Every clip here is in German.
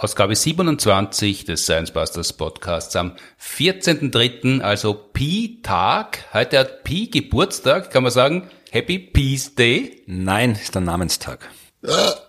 Ausgabe 27 des Science Busters Podcasts am 14.3., also Pi-Tag. Heute hat Pi Geburtstag, kann man sagen, Happy Peace Day? Nein, ist der Namenstag.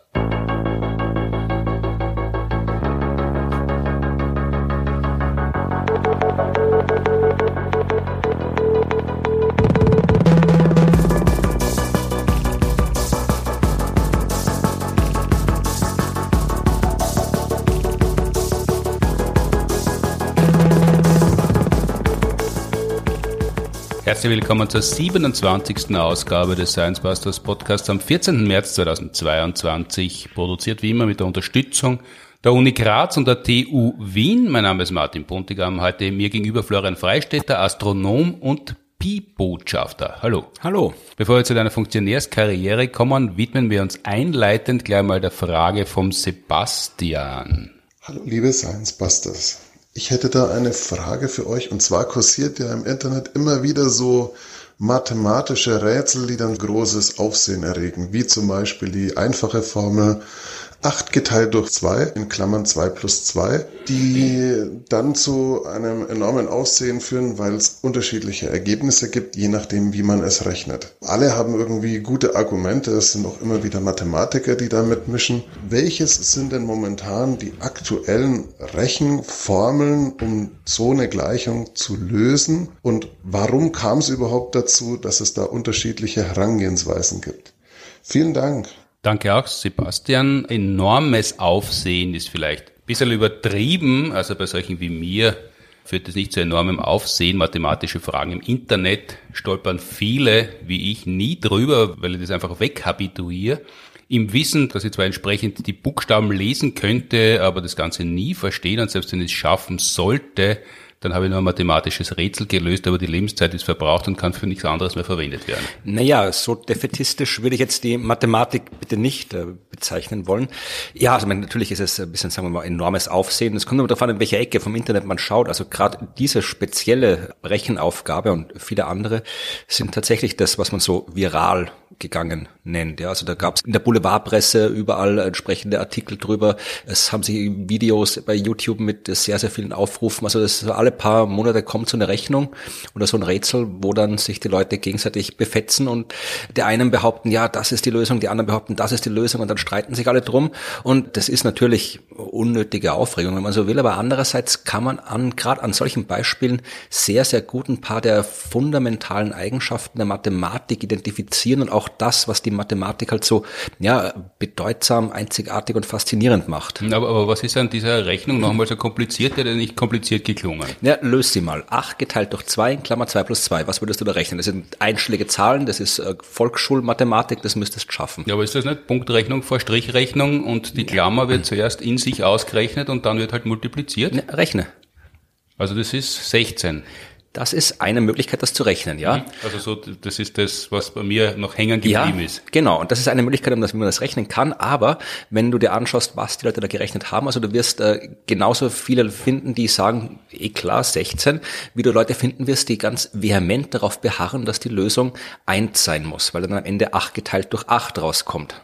Herzlich willkommen zur 27. Ausgabe des Science Busters Podcasts am 14. März 2022, produziert wie immer mit der Unterstützung der Uni Graz und der TU Wien. Mein Name ist Martin Pontigam, heute mir gegenüber Florian Freistetter, Astronom und Pi-Botschafter. Hallo. Hallo. Bevor wir zu deiner Funktionärskarriere kommen, widmen wir uns einleitend gleich mal der Frage vom Sebastian. Hallo liebe Science Busters. Ich hätte da eine Frage für euch. Und zwar kursiert ja im Internet immer wieder so mathematische Rätsel, die dann großes Aufsehen erregen, wie zum Beispiel die einfache Formel 8 geteilt durch 2 in Klammern 2 plus 2, die dann zu einem enormen Aussehen führen, weil es unterschiedliche Ergebnisse gibt, je nachdem, wie man es rechnet. Alle haben irgendwie gute Argumente, es sind auch immer wieder Mathematiker, die da mitmischen. Welches sind denn momentan die aktuellen Rechenformeln, um so eine Gleichung zu lösen? Und warum kam es überhaupt dazu, dass es da unterschiedliche Herangehensweisen gibt? Vielen Dank. Danke auch, Sebastian. Enormes Aufsehen ist vielleicht ein bisschen übertrieben. Also bei solchen wie mir führt es nicht zu enormem Aufsehen. Mathematische Fragen im Internet stolpern viele, wie ich, nie drüber, weil ich das einfach weghabituiere. Im Wissen, dass ich zwar entsprechend die Buchstaben lesen könnte, aber das Ganze nie verstehen und selbst wenn ich es schaffen sollte, dann habe ich nur ein mathematisches Rätsel gelöst, aber die Lebenszeit ist verbraucht und kann für nichts anderes mehr verwendet werden. Naja, so defetistisch würde ich jetzt die Mathematik bitte nicht äh, bezeichnen wollen. Ja, also meine, natürlich ist es ein bisschen, sagen wir mal, enormes Aufsehen. Es kommt immer darauf an, in welcher Ecke vom Internet man schaut. Also gerade diese spezielle Rechenaufgabe und viele andere sind tatsächlich das, was man so viral gegangen nennt. Ja, also da gab es in der Boulevardpresse überall entsprechende Artikel drüber. Es haben sich Videos bei YouTube mit sehr, sehr vielen Aufrufen. Also das alle paar Monate kommt so eine Rechnung oder so ein Rätsel, wo dann sich die Leute gegenseitig befetzen und der einen behaupten, ja, das ist die Lösung, die anderen behaupten, das ist die Lösung und dann streiten sich alle drum. Und das ist natürlich unnötige Aufregung, wenn man so will. Aber andererseits kann man an, gerade an solchen Beispielen sehr, sehr gut ein paar der fundamentalen Eigenschaften der Mathematik identifizieren und auch das, was die Mathematik halt so ja, bedeutsam, einzigartig und faszinierend macht. Aber, aber was ist an dieser Rechnung nochmal so kompliziert oder nicht kompliziert geklungen? Ja, löst sie mal. 8 geteilt durch 2 in Klammer 2 plus 2. Was würdest du da rechnen? Das sind einschlägige Zahlen, das ist äh, Volksschulmathematik, das müsstest du schaffen. Ja, aber ist das nicht Punktrechnung vor Strichrechnung und die Klammer wird zuerst in sich ausgerechnet und dann wird halt multipliziert? Ja, rechne. Also das ist 16. Das ist eine Möglichkeit, das zu rechnen, ja. Mhm. Also so, das ist das, was bei mir noch hängen geblieben ja, ist. Genau. Und das ist eine Möglichkeit, um das, wie man das rechnen kann. Aber wenn du dir anschaust, was die Leute da gerechnet haben, also du wirst äh, genauso viele finden, die sagen, eh klar, 16, wie du Leute finden wirst, die ganz vehement darauf beharren, dass die Lösung eins sein muss, weil dann am Ende acht geteilt durch acht rauskommt.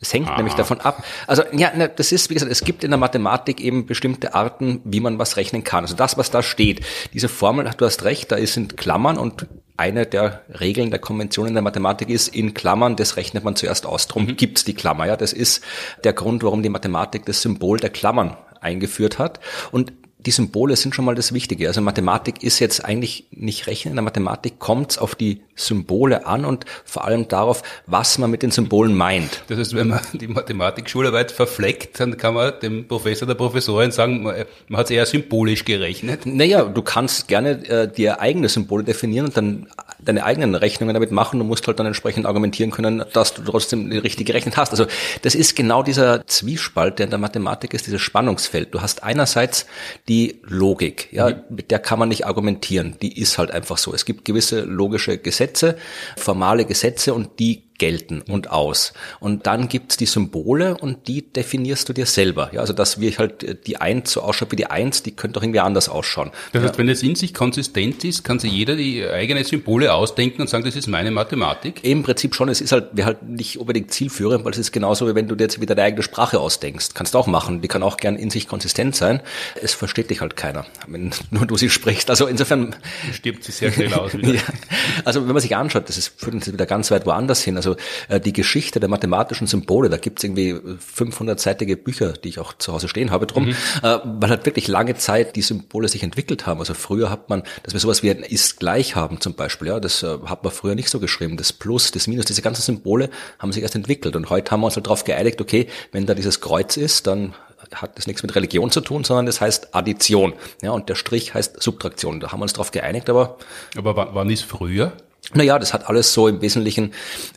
Das hängt Aha. nämlich davon ab. Also ja, ne, das ist, wie gesagt, es gibt in der Mathematik eben bestimmte Arten, wie man was rechnen kann. Also das, was da steht, diese Formel, du hast recht, da sind Klammern und eine der Regeln der Konventionen der Mathematik ist, in Klammern, das rechnet man zuerst aus. Drum mhm. gibt's die Klammer. Ja, das ist der Grund, warum die Mathematik das Symbol der Klammern eingeführt hat. Und die Symbole sind schon mal das Wichtige. Also Mathematik ist jetzt eigentlich nicht Rechnen. In der Mathematik kommt es auf die Symbole an und vor allem darauf, was man mit den Symbolen meint. Das heißt, wenn man die Mathematik-Schularbeit verfleckt, dann kann man dem Professor, der Professorin sagen, man, man hat es eher symbolisch gerechnet. Naja, du kannst gerne äh, dir eigene Symbole definieren und dann deine eigenen Rechnungen damit machen. Du musst halt dann entsprechend argumentieren können, dass du trotzdem richtig gerechnet hast. Also das ist genau dieser Zwiespalt, der in der Mathematik ist, dieses Spannungsfeld. Du hast einerseits die Logik, ja, mhm. mit der kann man nicht argumentieren. Die ist halt einfach so. Es gibt gewisse logische Gesetze, formale Gesetze und die gelten und aus. Und dann gibt's die Symbole und die definierst du dir selber. Ja, also dass wir halt äh, die Eins so ausschaut wie die Eins, die könnte doch irgendwie anders ausschauen. Das heißt, ja. wenn es in sich konsistent ist, kann sich jeder die eigenen Symbole ausdenken und sagen, das ist meine Mathematik? Im Prinzip schon. Es ist halt, wäre halt nicht unbedingt zielführend, weil es ist genauso, wie wenn du dir jetzt wieder deine eigene Sprache ausdenkst. Kannst du auch machen. Die kann auch gern in sich konsistent sein. Es versteht dich halt keiner, wenn nur du sie sprichst. Also insofern. Stirbt sie sehr schnell aus ja. Also wenn man sich anschaut, das ist, führt uns wieder ganz weit woanders hin. Also äh, die Geschichte der mathematischen Symbole, da gibt's irgendwie 500-seitige Bücher, die ich auch zu Hause stehen habe drum, mhm. äh, weil halt wirklich lange Zeit die Symbole sich entwickelt haben. Also früher hat man, dass wir sowas wie ein ist gleich haben zum Beispiel, ja, das äh, hat man früher nicht so geschrieben. Das Plus, das Minus, diese ganzen Symbole haben sich erst entwickelt. Und heute haben wir uns halt darauf geeinigt, okay, wenn da dieses Kreuz ist, dann hat das nichts mit Religion zu tun, sondern das heißt Addition. Ja, und der Strich heißt Subtraktion. Da haben wir uns darauf geeinigt, aber. Aber wann ist früher? Naja, das hat alles so im Wesentlichen,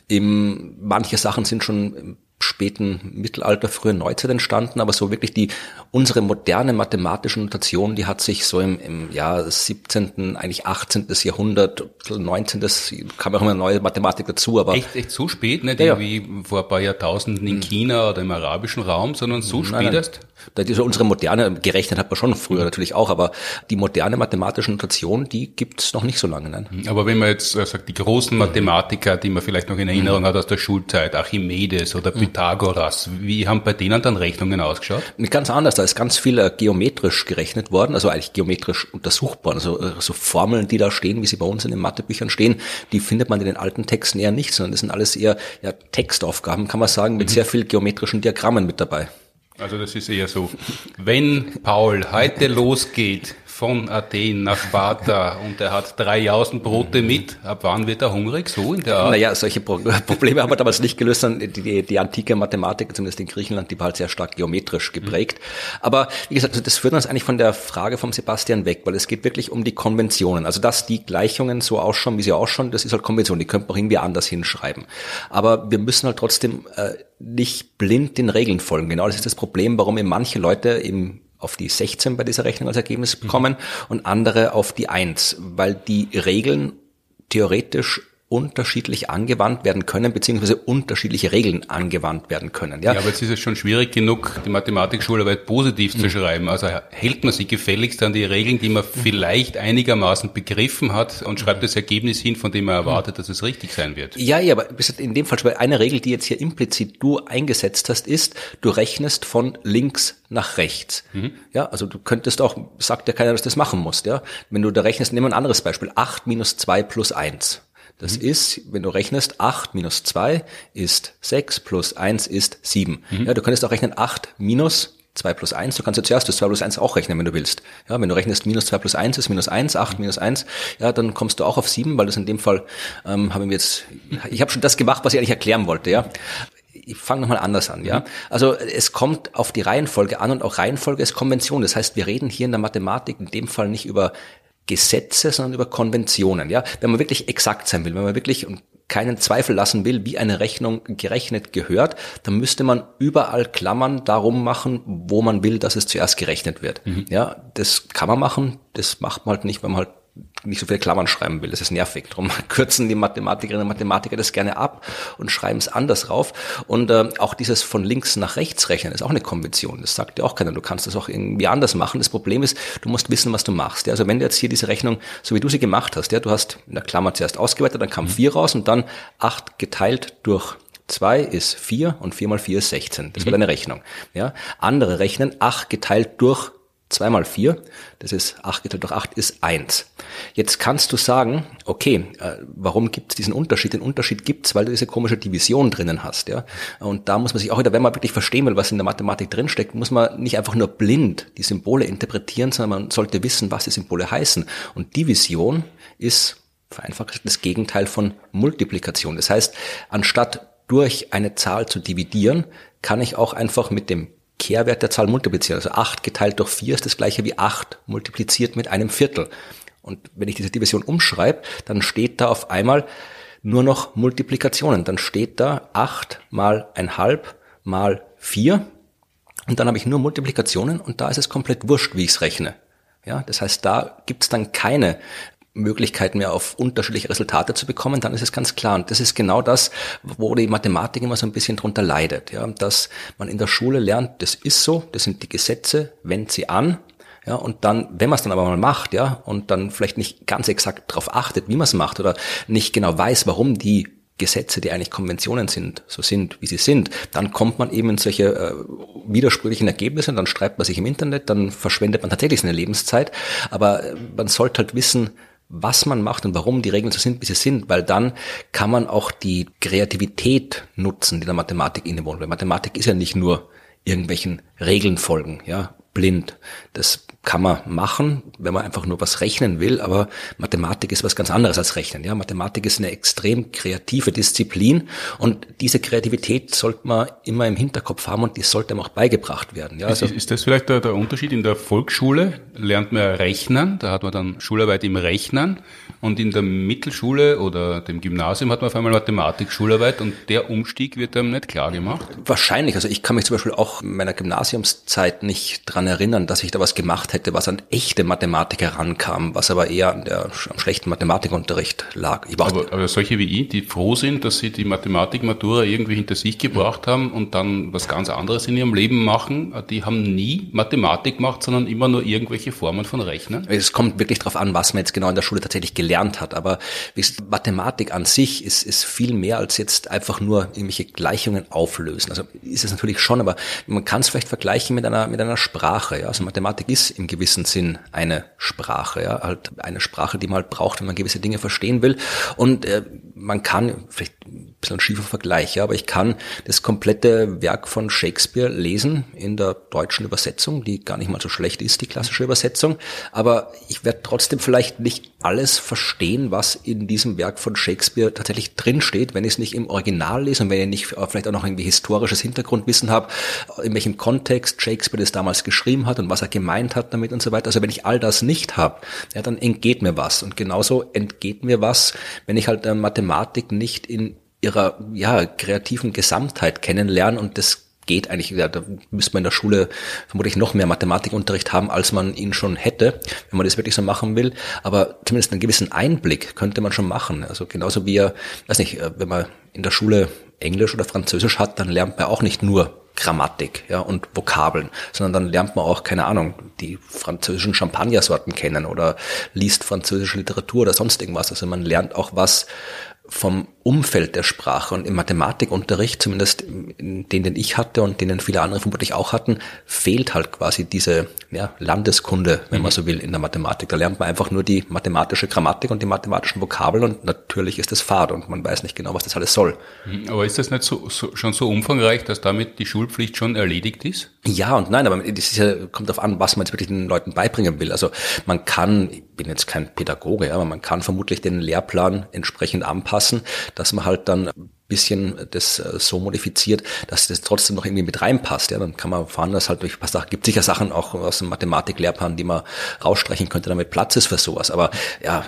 im, manche Sachen sind schon späten Mittelalter, frühen Neuzeit entstanden, aber so wirklich die, unsere moderne mathematische Notation, die hat sich so im, im Jahr 17., eigentlich 18. Jahrhundert, 19. kam auch immer neue Mathematik dazu, aber. Echt, echt so spät, nicht ja, irgendwie ja. vor ein paar Jahrtausenden in hm. China oder im arabischen Raum, sondern so nein, spät erst? Da ist unsere moderne, gerechnet hat man schon früher natürlich auch, aber die moderne mathematische Notation, die gibt's noch nicht so lange. Nein. Hm, aber wenn man jetzt äh, sagt, die großen Mathematiker, die man vielleicht noch in Erinnerung mhm. hat aus der Schulzeit, Archimedes oder mhm. Pythagoras, wie haben bei denen dann Rechnungen ausgeschaut? Ganz anders, da ist ganz viel äh, geometrisch gerechnet worden, also eigentlich geometrisch untersuchbar. Also äh, so Formeln, die da stehen, wie sie bei uns in den Mathebüchern stehen, die findet man in den alten Texten eher nicht, sondern das sind alles eher ja, Textaufgaben, kann man sagen, mit mhm. sehr viel geometrischen Diagrammen mit dabei. Also das ist eher so, wenn Paul heute losgeht von Athen nach Sparta und er hat drei Jausen Brote mit, ab wann wird er hungrig? So in der Art? Naja, solche Pro Probleme haben wir damals nicht gelöst, die, die, die antike Mathematik, zumindest in Griechenland, die war halt sehr stark geometrisch geprägt. Mhm. Aber wie gesagt, also das führt uns eigentlich von der Frage vom Sebastian weg, weil es geht wirklich um die Konventionen. Also dass die Gleichungen so ausschauen, wie sie ausschauen, das ist halt Konvention, die könnte man auch irgendwie anders hinschreiben. Aber wir müssen halt trotzdem äh, nicht blind den Regeln folgen. Genau das ist das Problem, warum eben manche Leute eben auf die 16 bei dieser Rechnung als Ergebnis mhm. kommen mhm. und andere auf die 1, weil die Regeln theoretisch unterschiedlich angewandt werden können, beziehungsweise unterschiedliche Regeln angewandt werden können. Ja, ja aber jetzt ist es schon schwierig genug, die Mathematikschularbeit positiv mhm. zu schreiben. Also hält man sich gefälligst an die Regeln, die man mhm. vielleicht einigermaßen begriffen hat und schreibt das Ergebnis hin, von dem man erwartet, dass es richtig sein wird. Ja, ja, aber in dem Fall, eine Regel, die jetzt hier implizit du eingesetzt hast, ist, du rechnest von links nach rechts. Mhm. Ja, also du könntest auch, sagt ja keiner, dass du das machen musst, ja. Wenn du da rechnest, nehmen wir ein anderes Beispiel. 8 minus 2 plus 1. Das mhm. ist, wenn du rechnest, 8 minus 2 ist 6 plus 1 ist 7. Mhm. Ja, du könntest auch rechnen 8 minus 2 plus 1. Du kannst ja zuerst das 2 plus 1 auch rechnen, wenn du willst. Ja, wenn du rechnest, minus 2 plus 1 ist minus 1, 8 minus 1, ja, dann kommst du auch auf 7, weil das in dem Fall ähm, haben wir jetzt, ich habe schon das gemacht, was ich eigentlich erklären wollte, ja. Ich fange nochmal anders an, ja. Mhm. Also es kommt auf die Reihenfolge an und auch Reihenfolge ist Konvention. Das heißt, wir reden hier in der Mathematik in dem Fall nicht über Gesetze, sondern über Konventionen. Ja, wenn man wirklich exakt sein will, wenn man wirklich und keinen Zweifel lassen will, wie eine Rechnung gerechnet gehört, dann müsste man überall Klammern darum machen, wo man will, dass es zuerst gerechnet wird. Mhm. Ja, das kann man machen, das macht man halt nicht, wenn man halt nicht so viele Klammern schreiben will. Das ist nervig. Darum kürzen die Mathematikerinnen und Mathematiker das gerne ab und schreiben es anders rauf. Und äh, auch dieses von links nach rechts rechnen ist auch eine Konvention. Das sagt ja auch keiner. Du kannst das auch irgendwie anders machen. Das Problem ist, du musst wissen, was du machst. Ja? Also wenn du jetzt hier diese Rechnung, so wie du sie gemacht hast, ja, du hast in der Klammer zuerst ausgeweitet, dann kam mhm. vier raus und dann acht geteilt durch 2 ist 4 und 4 mal 4 ist 16. Das mhm. war deine Rechnung. Ja? Andere rechnen 8 geteilt durch 2 mal 4, das ist 8 geteilt durch 8 ist 1. Jetzt kannst du sagen, okay, äh, warum gibt es diesen Unterschied? Den Unterschied gibt es, weil du diese komische Division drinnen hast. ja. Und da muss man sich auch wieder, wenn man wirklich verstehen will, was in der Mathematik drinsteckt, muss man nicht einfach nur blind die Symbole interpretieren, sondern man sollte wissen, was die Symbole heißen. Und Division ist vereinfacht das Gegenteil von Multiplikation. Das heißt, anstatt durch eine Zahl zu dividieren, kann ich auch einfach mit dem Kehrwert der Zahl multiplizieren. Also 8 geteilt durch 4 ist das gleiche wie 8 multipliziert mit einem Viertel. Und wenn ich diese Division umschreibe, dann steht da auf einmal nur noch Multiplikationen. Dann steht da 8 mal ein halb mal 4 und dann habe ich nur Multiplikationen und da ist es komplett wurscht, wie ich es rechne. Ja, das heißt, da gibt es dann keine Möglichkeit mehr auf unterschiedliche Resultate zu bekommen, dann ist es ganz klar. Und das ist genau das, wo die Mathematik immer so ein bisschen drunter leidet. Ja, dass man in der Schule lernt, das ist so, das sind die Gesetze, wendet sie an, ja, und dann, wenn man es dann aber mal macht, ja, und dann vielleicht nicht ganz exakt darauf achtet, wie man es macht oder nicht genau weiß, warum die Gesetze, die eigentlich Konventionen sind, so sind, wie sie sind, dann kommt man eben in solche äh, widersprüchlichen Ergebnisse, dann schreibt man sich im Internet, dann verschwendet man tatsächlich seine Lebenszeit. Aber äh, man sollte halt wissen, was man macht und warum die Regeln so sind, wie sie sind, weil dann kann man auch die Kreativität nutzen, die der Mathematik innewohnt. Weil Mathematik ist ja nicht nur irgendwelchen Regeln folgen, ja, blind. Das kann man machen, wenn man einfach nur was rechnen will, aber Mathematik ist was ganz anderes als Rechnen. Ja, Mathematik ist eine extrem kreative Disziplin und diese Kreativität sollte man immer im Hinterkopf haben und die sollte einem auch beigebracht werden. Ja, also ist, ist das vielleicht der, der Unterschied? In der Volksschule lernt man Rechnen, da hat man dann Schularbeit im Rechnen und in der Mittelschule oder dem Gymnasium hat man auf einmal Mathematik, Schularbeit und der Umstieg wird einem nicht klar gemacht? Wahrscheinlich. Also ich kann mich zum Beispiel auch in meiner Gymnasiumszeit nicht dran erinnern, dass ich da was gemacht hätte, was an echte Mathematik herankam, was aber eher an der, am schlechten Mathematikunterricht lag. Aber, aber, solche wie ich, die froh sind, dass sie die Mathematik-Matura irgendwie hinter sich gebracht haben und dann was ganz anderes in ihrem Leben machen, die haben nie Mathematik gemacht, sondern immer nur irgendwelche Formen von Rechnen. Es kommt wirklich darauf an, was man jetzt genau in der Schule tatsächlich gelernt gelernt hat. Aber Mathematik an sich ist, ist viel mehr als jetzt einfach nur irgendwelche Gleichungen auflösen. Also ist es natürlich schon, aber man kann es vielleicht vergleichen mit einer, mit einer Sprache. Ja? Also Mathematik ist im gewissen Sinn eine Sprache. Ja? Halt eine Sprache, die man halt braucht, wenn man gewisse Dinge verstehen will. Und äh, man kann, vielleicht bisschen ein schiefer Vergleich, ja, aber ich kann das komplette Werk von Shakespeare lesen in der deutschen Übersetzung, die gar nicht mal so schlecht ist, die klassische Übersetzung. Aber ich werde trotzdem vielleicht nicht alles verstehen, was in diesem Werk von Shakespeare tatsächlich drinsteht, wenn ich es nicht im Original lese und wenn ich nicht vielleicht auch noch irgendwie historisches Hintergrundwissen habe, in welchem Kontext Shakespeare das damals geschrieben hat und was er gemeint hat damit und so weiter. Also wenn ich all das nicht habe, ja, dann entgeht mir was. Und genauso entgeht mir was, wenn ich halt äh, Mathematik nicht in ihrer ja, kreativen Gesamtheit kennenlernen und das geht eigentlich, da müsste man in der Schule vermutlich noch mehr Mathematikunterricht haben, als man ihn schon hätte, wenn man das wirklich so machen will. Aber zumindest einen gewissen Einblick könnte man schon machen. Also genauso wie er, weiß nicht, äh, wenn man in der Schule Englisch oder Französisch hat, dann lernt man auch nicht nur Grammatik ja, und Vokabeln, sondern dann lernt man auch, keine Ahnung, die französischen Champagnersorten kennen oder liest französische Literatur oder sonst irgendwas. Also man lernt auch was vom Umfeld der Sprache und im Mathematikunterricht, zumindest den, den ich hatte und den viele andere vermutlich auch hatten, fehlt halt quasi diese ja, Landeskunde, wenn mhm. man so will, in der Mathematik. Da lernt man einfach nur die mathematische Grammatik und die mathematischen Vokabeln und natürlich ist das Fahrt und man weiß nicht genau, was das alles soll. Mhm. Aber ist das nicht so, so, schon so umfangreich, dass damit die Schulpflicht schon erledigt ist? Ja und nein, aber das ja, kommt darauf an, was man jetzt wirklich den Leuten beibringen will. Also man kann, ich bin jetzt kein Pädagoge, aber man kann vermutlich den Lehrplan entsprechend anpassen, dass man halt dann bisschen das äh, so modifiziert, dass das trotzdem noch irgendwie mit reinpasst. Ja, dann kann man fahren, dass halt durch ein paar Sachen, gibt sicher Sachen auch aus dem Mathematik-Lehrplan, die man rausstreichen könnte, damit Platz ist für sowas. Aber ja,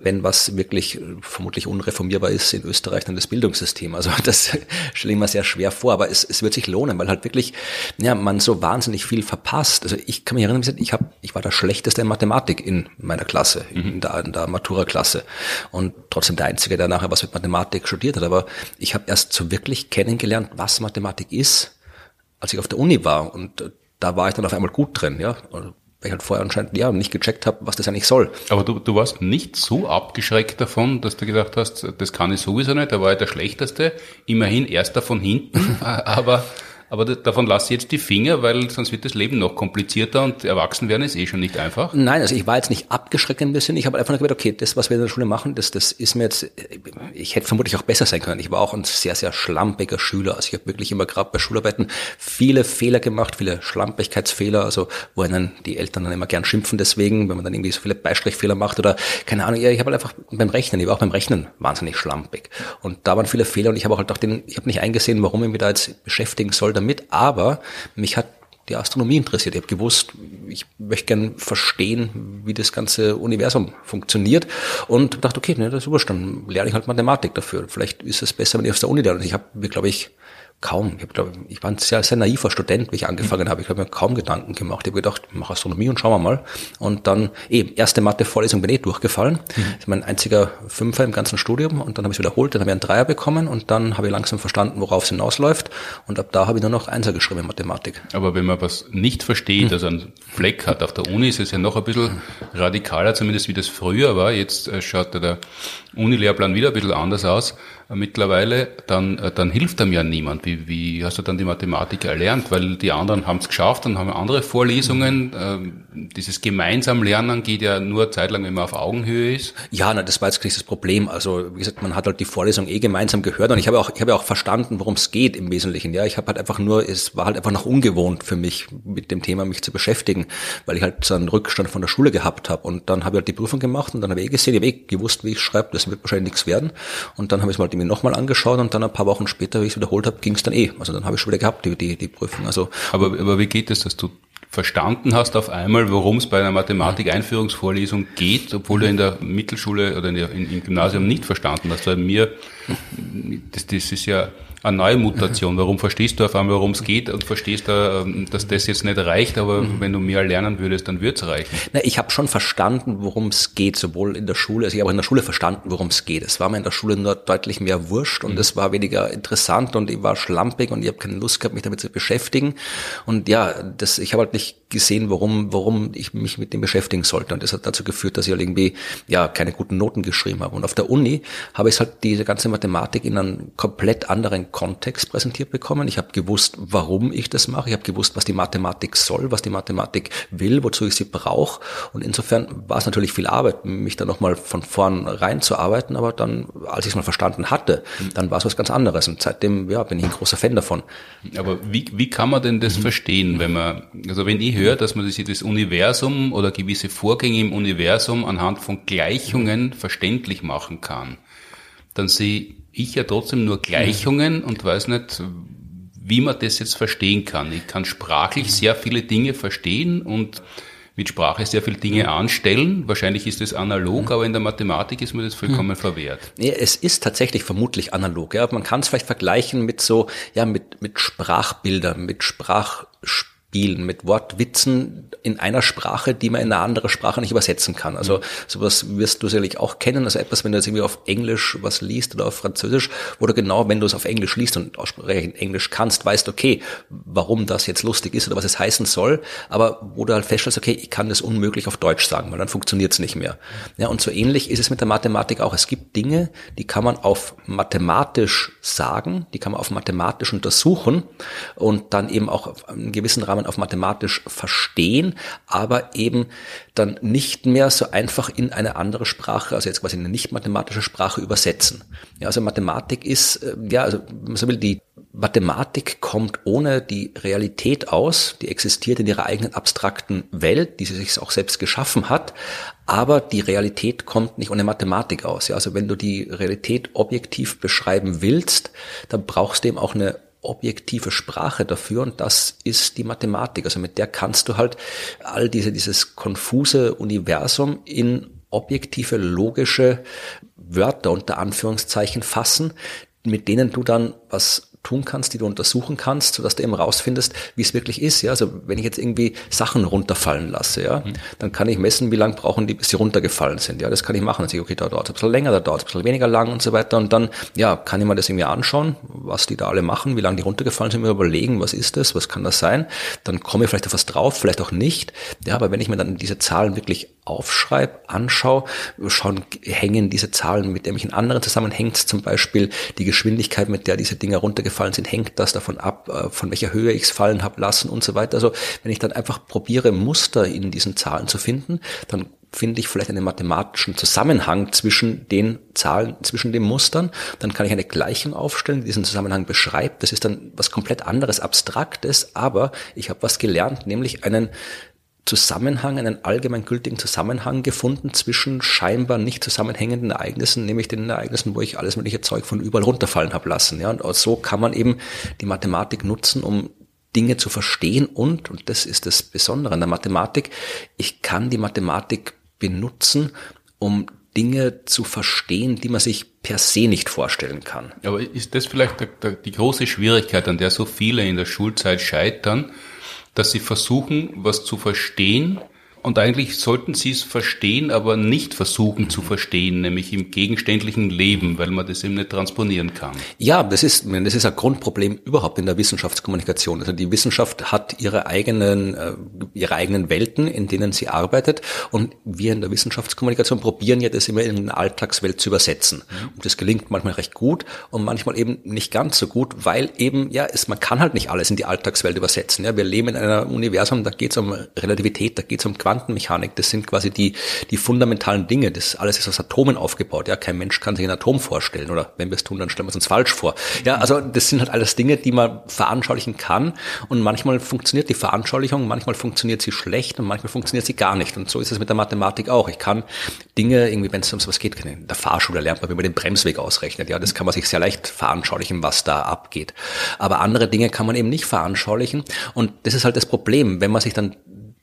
wenn was wirklich vermutlich unreformierbar ist in Österreich, dann das Bildungssystem. Also das stelle ich mir sehr schwer vor, aber es, es wird sich lohnen, weil halt wirklich, ja, man so wahnsinnig viel verpasst. Also ich kann mich erinnern, ich habe, ich war der Schlechteste in Mathematik in meiner Klasse, mhm. in der, in der Matura-Klasse und trotzdem der Einzige, der nachher was mit Mathematik studiert hat. Aber ich habe erst so wirklich kennengelernt, was Mathematik ist, als ich auf der Uni war. Und äh, da war ich dann auf einmal gut drin, ja. Weil ich halt vorher anscheinend ja nicht gecheckt habe, was das eigentlich soll. Aber du, du warst nicht so abgeschreckt davon, dass du gedacht hast, das kann ich sowieso nicht, da war ich der Schlechteste, immerhin erster von hinten, aber aber davon lass jetzt die Finger, weil sonst wird das Leben noch komplizierter und erwachsen werden ist eh schon nicht einfach. Nein, also ich war jetzt nicht abgeschreckt ein bisschen. Ich habe einfach gedacht, okay, das, was wir in der Schule machen, das, das ist mir jetzt, ich hätte vermutlich auch besser sein können. Ich war auch ein sehr, sehr schlampiger Schüler. Also ich habe wirklich immer gerade bei Schularbeiten viele Fehler gemacht, viele Schlampigkeitsfehler, also wo einen die Eltern dann immer gern schimpfen deswegen, wenn man dann irgendwie so viele Beistrichfehler macht oder keine Ahnung. Ich habe halt einfach beim Rechnen, ich war auch beim Rechnen wahnsinnig schlampig. Und da waren viele Fehler und ich habe auch halt auch den, ich habe nicht eingesehen, warum ich mich da jetzt beschäftigen soll damit, aber mich hat die Astronomie interessiert. Ich habe gewusst, ich möchte gern verstehen, wie das ganze Universum funktioniert und dachte, okay, ne, das ist dann lerne ich halt Mathematik dafür. Vielleicht ist es besser, wenn ich aus der Uni lerne. Ich habe glaube ich, kaum, ich, glaub, ich war ein sehr, sehr naiver Student, wie ich angefangen mhm. habe. Ich habe mir kaum Gedanken gemacht. Ich habe gedacht, mach Astronomie und schauen wir mal. Und dann, eh, erste Mathe-Vorlesung bin eh durchgefallen. Mhm. Das ist mein einziger Fünfer im ganzen Studium. Und dann habe ich es wiederholt, dann habe ich einen Dreier bekommen und dann habe ich langsam verstanden, worauf es hinausläuft. Und ab da habe ich nur noch Einser geschrieben in Mathematik. Aber wenn man was nicht versteht, mhm. also einen Fleck hat auf der Uni, ist es ja noch ein bisschen radikaler, zumindest wie das früher war. Jetzt äh, schaut der Unilehrplan wieder ein bisschen anders aus mittlerweile, dann, äh, dann hilft einem ja niemand. Wie, wie hast du dann die Mathematik erlernt? Weil die anderen haben es geschafft und haben andere Vorlesungen. Ähm, dieses gemeinsam Lernen geht ja nur zeitlang, wenn man auf Augenhöhe ist. Ja, na, das war jetzt nicht das Problem. Also wie gesagt, man hat halt die Vorlesung eh gemeinsam gehört und ich habe auch, ich habe auch verstanden, worum es geht im Wesentlichen. Ja, ich habe halt einfach nur, es war halt einfach noch ungewohnt für mich, mit dem Thema mich zu beschäftigen, weil ich halt so einen Rückstand von der Schule gehabt habe. Und dann habe ich halt die Prüfung gemacht und dann habe ich eh gesehen, ich habe eh gewusst, wie ich schreibe, das wird wahrscheinlich nichts werden. Und dann habe ich es mal mir nochmal angeschaut und dann ein paar Wochen später, wie ich es wiederholt habe, ging es dann eh. Also dann habe ich schon wieder gehabt, die, die, die Prüfung. Also, aber, aber wie geht es, dass du verstanden hast auf einmal, worum es bei einer Mathematik-Einführungsvorlesung geht, obwohl du in der Mittelschule oder in der, in, im Gymnasium nicht verstanden hast? Weil mir, das, das ist ja eine neue Mutation. Warum verstehst du auf einmal, worum es geht und verstehst du, ähm, dass das jetzt nicht reicht, aber mhm. wenn du mehr lernen würdest, dann würde es reichen? Na, ich habe schon verstanden, worum es geht, sowohl in der Schule, also ich habe in der Schule verstanden, worum es geht. Es war mir in der Schule nur deutlich mehr wurscht und mhm. es war weniger interessant und ich war schlampig und ich habe keine Lust gehabt, mich damit zu beschäftigen. Und ja, das, ich habe halt nicht gesehen, warum, warum ich mich mit dem beschäftigen sollte. Und das hat dazu geführt, dass ich halt irgendwie ja keine guten Noten geschrieben habe. Und auf der Uni habe ich halt diese ganze Mathematik in einem komplett anderen Kontext präsentiert bekommen. Ich habe gewusst, warum ich das mache. Ich habe gewusst, was die Mathematik soll, was die Mathematik will, wozu ich sie brauche. Und insofern war es natürlich viel Arbeit, mich da nochmal von vorn reinzuarbeiten. Aber dann, als ich es mal verstanden hatte, dann war es was ganz anderes. Und seitdem ja, bin ich ein großer Fan davon. Aber wie, wie kann man denn das mhm. verstehen, wenn man, also wenn ich höre, dass man sich das Universum oder gewisse Vorgänge im Universum anhand von Gleichungen verständlich machen kann, dann sehe ich ja trotzdem nur Gleichungen und weiß nicht, wie man das jetzt verstehen kann. Ich kann sprachlich sehr viele Dinge verstehen und mit Sprache sehr viele Dinge anstellen. Wahrscheinlich ist es analog, aber in der Mathematik ist mir das vollkommen verwehrt. Ja, es ist tatsächlich vermutlich analog. Ja. Man kann es vielleicht vergleichen mit so, ja, mit, mit Sprachbildern, mit Sprachspielen Spielen, mit Wortwitzen in einer Sprache, die man in eine andere Sprache nicht übersetzen kann. Also sowas wirst du sicherlich auch kennen. Also etwas, wenn du jetzt irgendwie auf Englisch was liest oder auf Französisch, wo du genau, wenn du es auf Englisch liest und aussprechend Englisch kannst, weißt, okay, warum das jetzt lustig ist oder was es heißen soll, aber wo du halt feststellst, okay, ich kann das unmöglich auf Deutsch sagen, weil dann funktioniert es nicht mehr. Ja, und so ähnlich ist es mit der Mathematik auch. Es gibt Dinge, die kann man auf mathematisch sagen, die kann man auf mathematisch untersuchen und dann eben auch einen gewissen Rahmen man auf mathematisch verstehen, aber eben dann nicht mehr so einfach in eine andere Sprache, also jetzt quasi eine nicht mathematische Sprache übersetzen. Ja, also Mathematik ist, äh, ja, also so will, die Mathematik kommt ohne die Realität aus, die existiert in ihrer eigenen abstrakten Welt, die sie sich auch selbst geschaffen hat, aber die Realität kommt nicht ohne Mathematik aus. Ja, also wenn du die Realität objektiv beschreiben willst, dann brauchst du eben auch eine objektive Sprache dafür und das ist die Mathematik. Also mit der kannst du halt all diese, dieses konfuse Universum in objektive, logische Wörter unter Anführungszeichen fassen, mit denen du dann was tun kannst, die du untersuchen kannst, sodass du eben rausfindest, wie es wirklich ist. Ja, also wenn ich jetzt irgendwie Sachen runterfallen lasse, ja, mhm. dann kann ich messen, wie lang brauchen die, bis sie runtergefallen sind. Ja, das kann ich machen. Ich, okay, da dauert es ein bisschen länger, da dauert es ein bisschen weniger lang und so weiter. Und dann, ja, kann ich mir das irgendwie anschauen, was die da alle machen, wie lange die runtergefallen sind, mir überlegen, was ist das, was kann das sein. Dann komme ich vielleicht auf was drauf, vielleicht auch nicht. Ja, aber wenn ich mir dann diese Zahlen wirklich aufschreibe, anschaue, schauen, hängen diese Zahlen mit irgendwelchen anderen zusammen, hängt zum Beispiel die Geschwindigkeit, mit der diese Dinger runtergefallen sind, hängt das davon ab, äh, von welcher Höhe ich es fallen habe lassen und so weiter. Also wenn ich dann einfach probiere, Muster in diesen Zahlen zu finden, dann finde ich vielleicht einen mathematischen Zusammenhang zwischen den Zahlen, zwischen den Mustern. Dann kann ich eine Gleichung aufstellen, die diesen Zusammenhang beschreibt. Das ist dann was komplett anderes, abstraktes, aber ich habe was gelernt, nämlich einen Zusammenhang, einen allgemeingültigen Zusammenhang gefunden zwischen scheinbar nicht zusammenhängenden Ereignissen, nämlich den Ereignissen, wo ich alles mögliche Zeug von überall runterfallen habe lassen. Ja, und so kann man eben die Mathematik nutzen, um Dinge zu verstehen und, und das ist das Besondere an der Mathematik, ich kann die Mathematik benutzen, um Dinge zu verstehen, die man sich per se nicht vorstellen kann. Aber ist das vielleicht die große Schwierigkeit, an der so viele in der Schulzeit scheitern, dass sie versuchen, was zu verstehen, und eigentlich sollten sie es verstehen, aber nicht versuchen zu verstehen, nämlich im gegenständlichen Leben, weil man das eben nicht transponieren kann. Ja, das ist, das ist ein Grundproblem überhaupt in der Wissenschaftskommunikation. Also die Wissenschaft hat ihre eigenen, äh, ihre eigenen Welten, in denen sie arbeitet. Und wir in der Wissenschaftskommunikation probieren ja das immer in eine Alltagswelt zu übersetzen. Und das gelingt manchmal recht gut und manchmal eben nicht ganz so gut, weil eben, ja, es, man kann halt nicht alles in die Alltagswelt übersetzen. Ja, wir leben in einem Universum, da geht es um Relativität, da geht es um Quanten Quantenmechanik, das sind quasi die, die fundamentalen Dinge. Das alles ist aus Atomen aufgebaut. Ja, kein Mensch kann sich ein Atom vorstellen oder wenn wir es tun, dann stellen wir es uns falsch vor. Ja, also das sind halt alles Dinge, die man veranschaulichen kann und manchmal funktioniert die Veranschaulichung, manchmal funktioniert sie schlecht und manchmal funktioniert sie gar nicht. Und so ist es mit der Mathematik auch. Ich kann Dinge irgendwie, wenn es um sowas geht, in der Fahrschule lernt man, wie man den Bremsweg ausrechnet. Ja, das kann man sich sehr leicht veranschaulichen, was da abgeht. Aber andere Dinge kann man eben nicht veranschaulichen und das ist halt das Problem, wenn man sich dann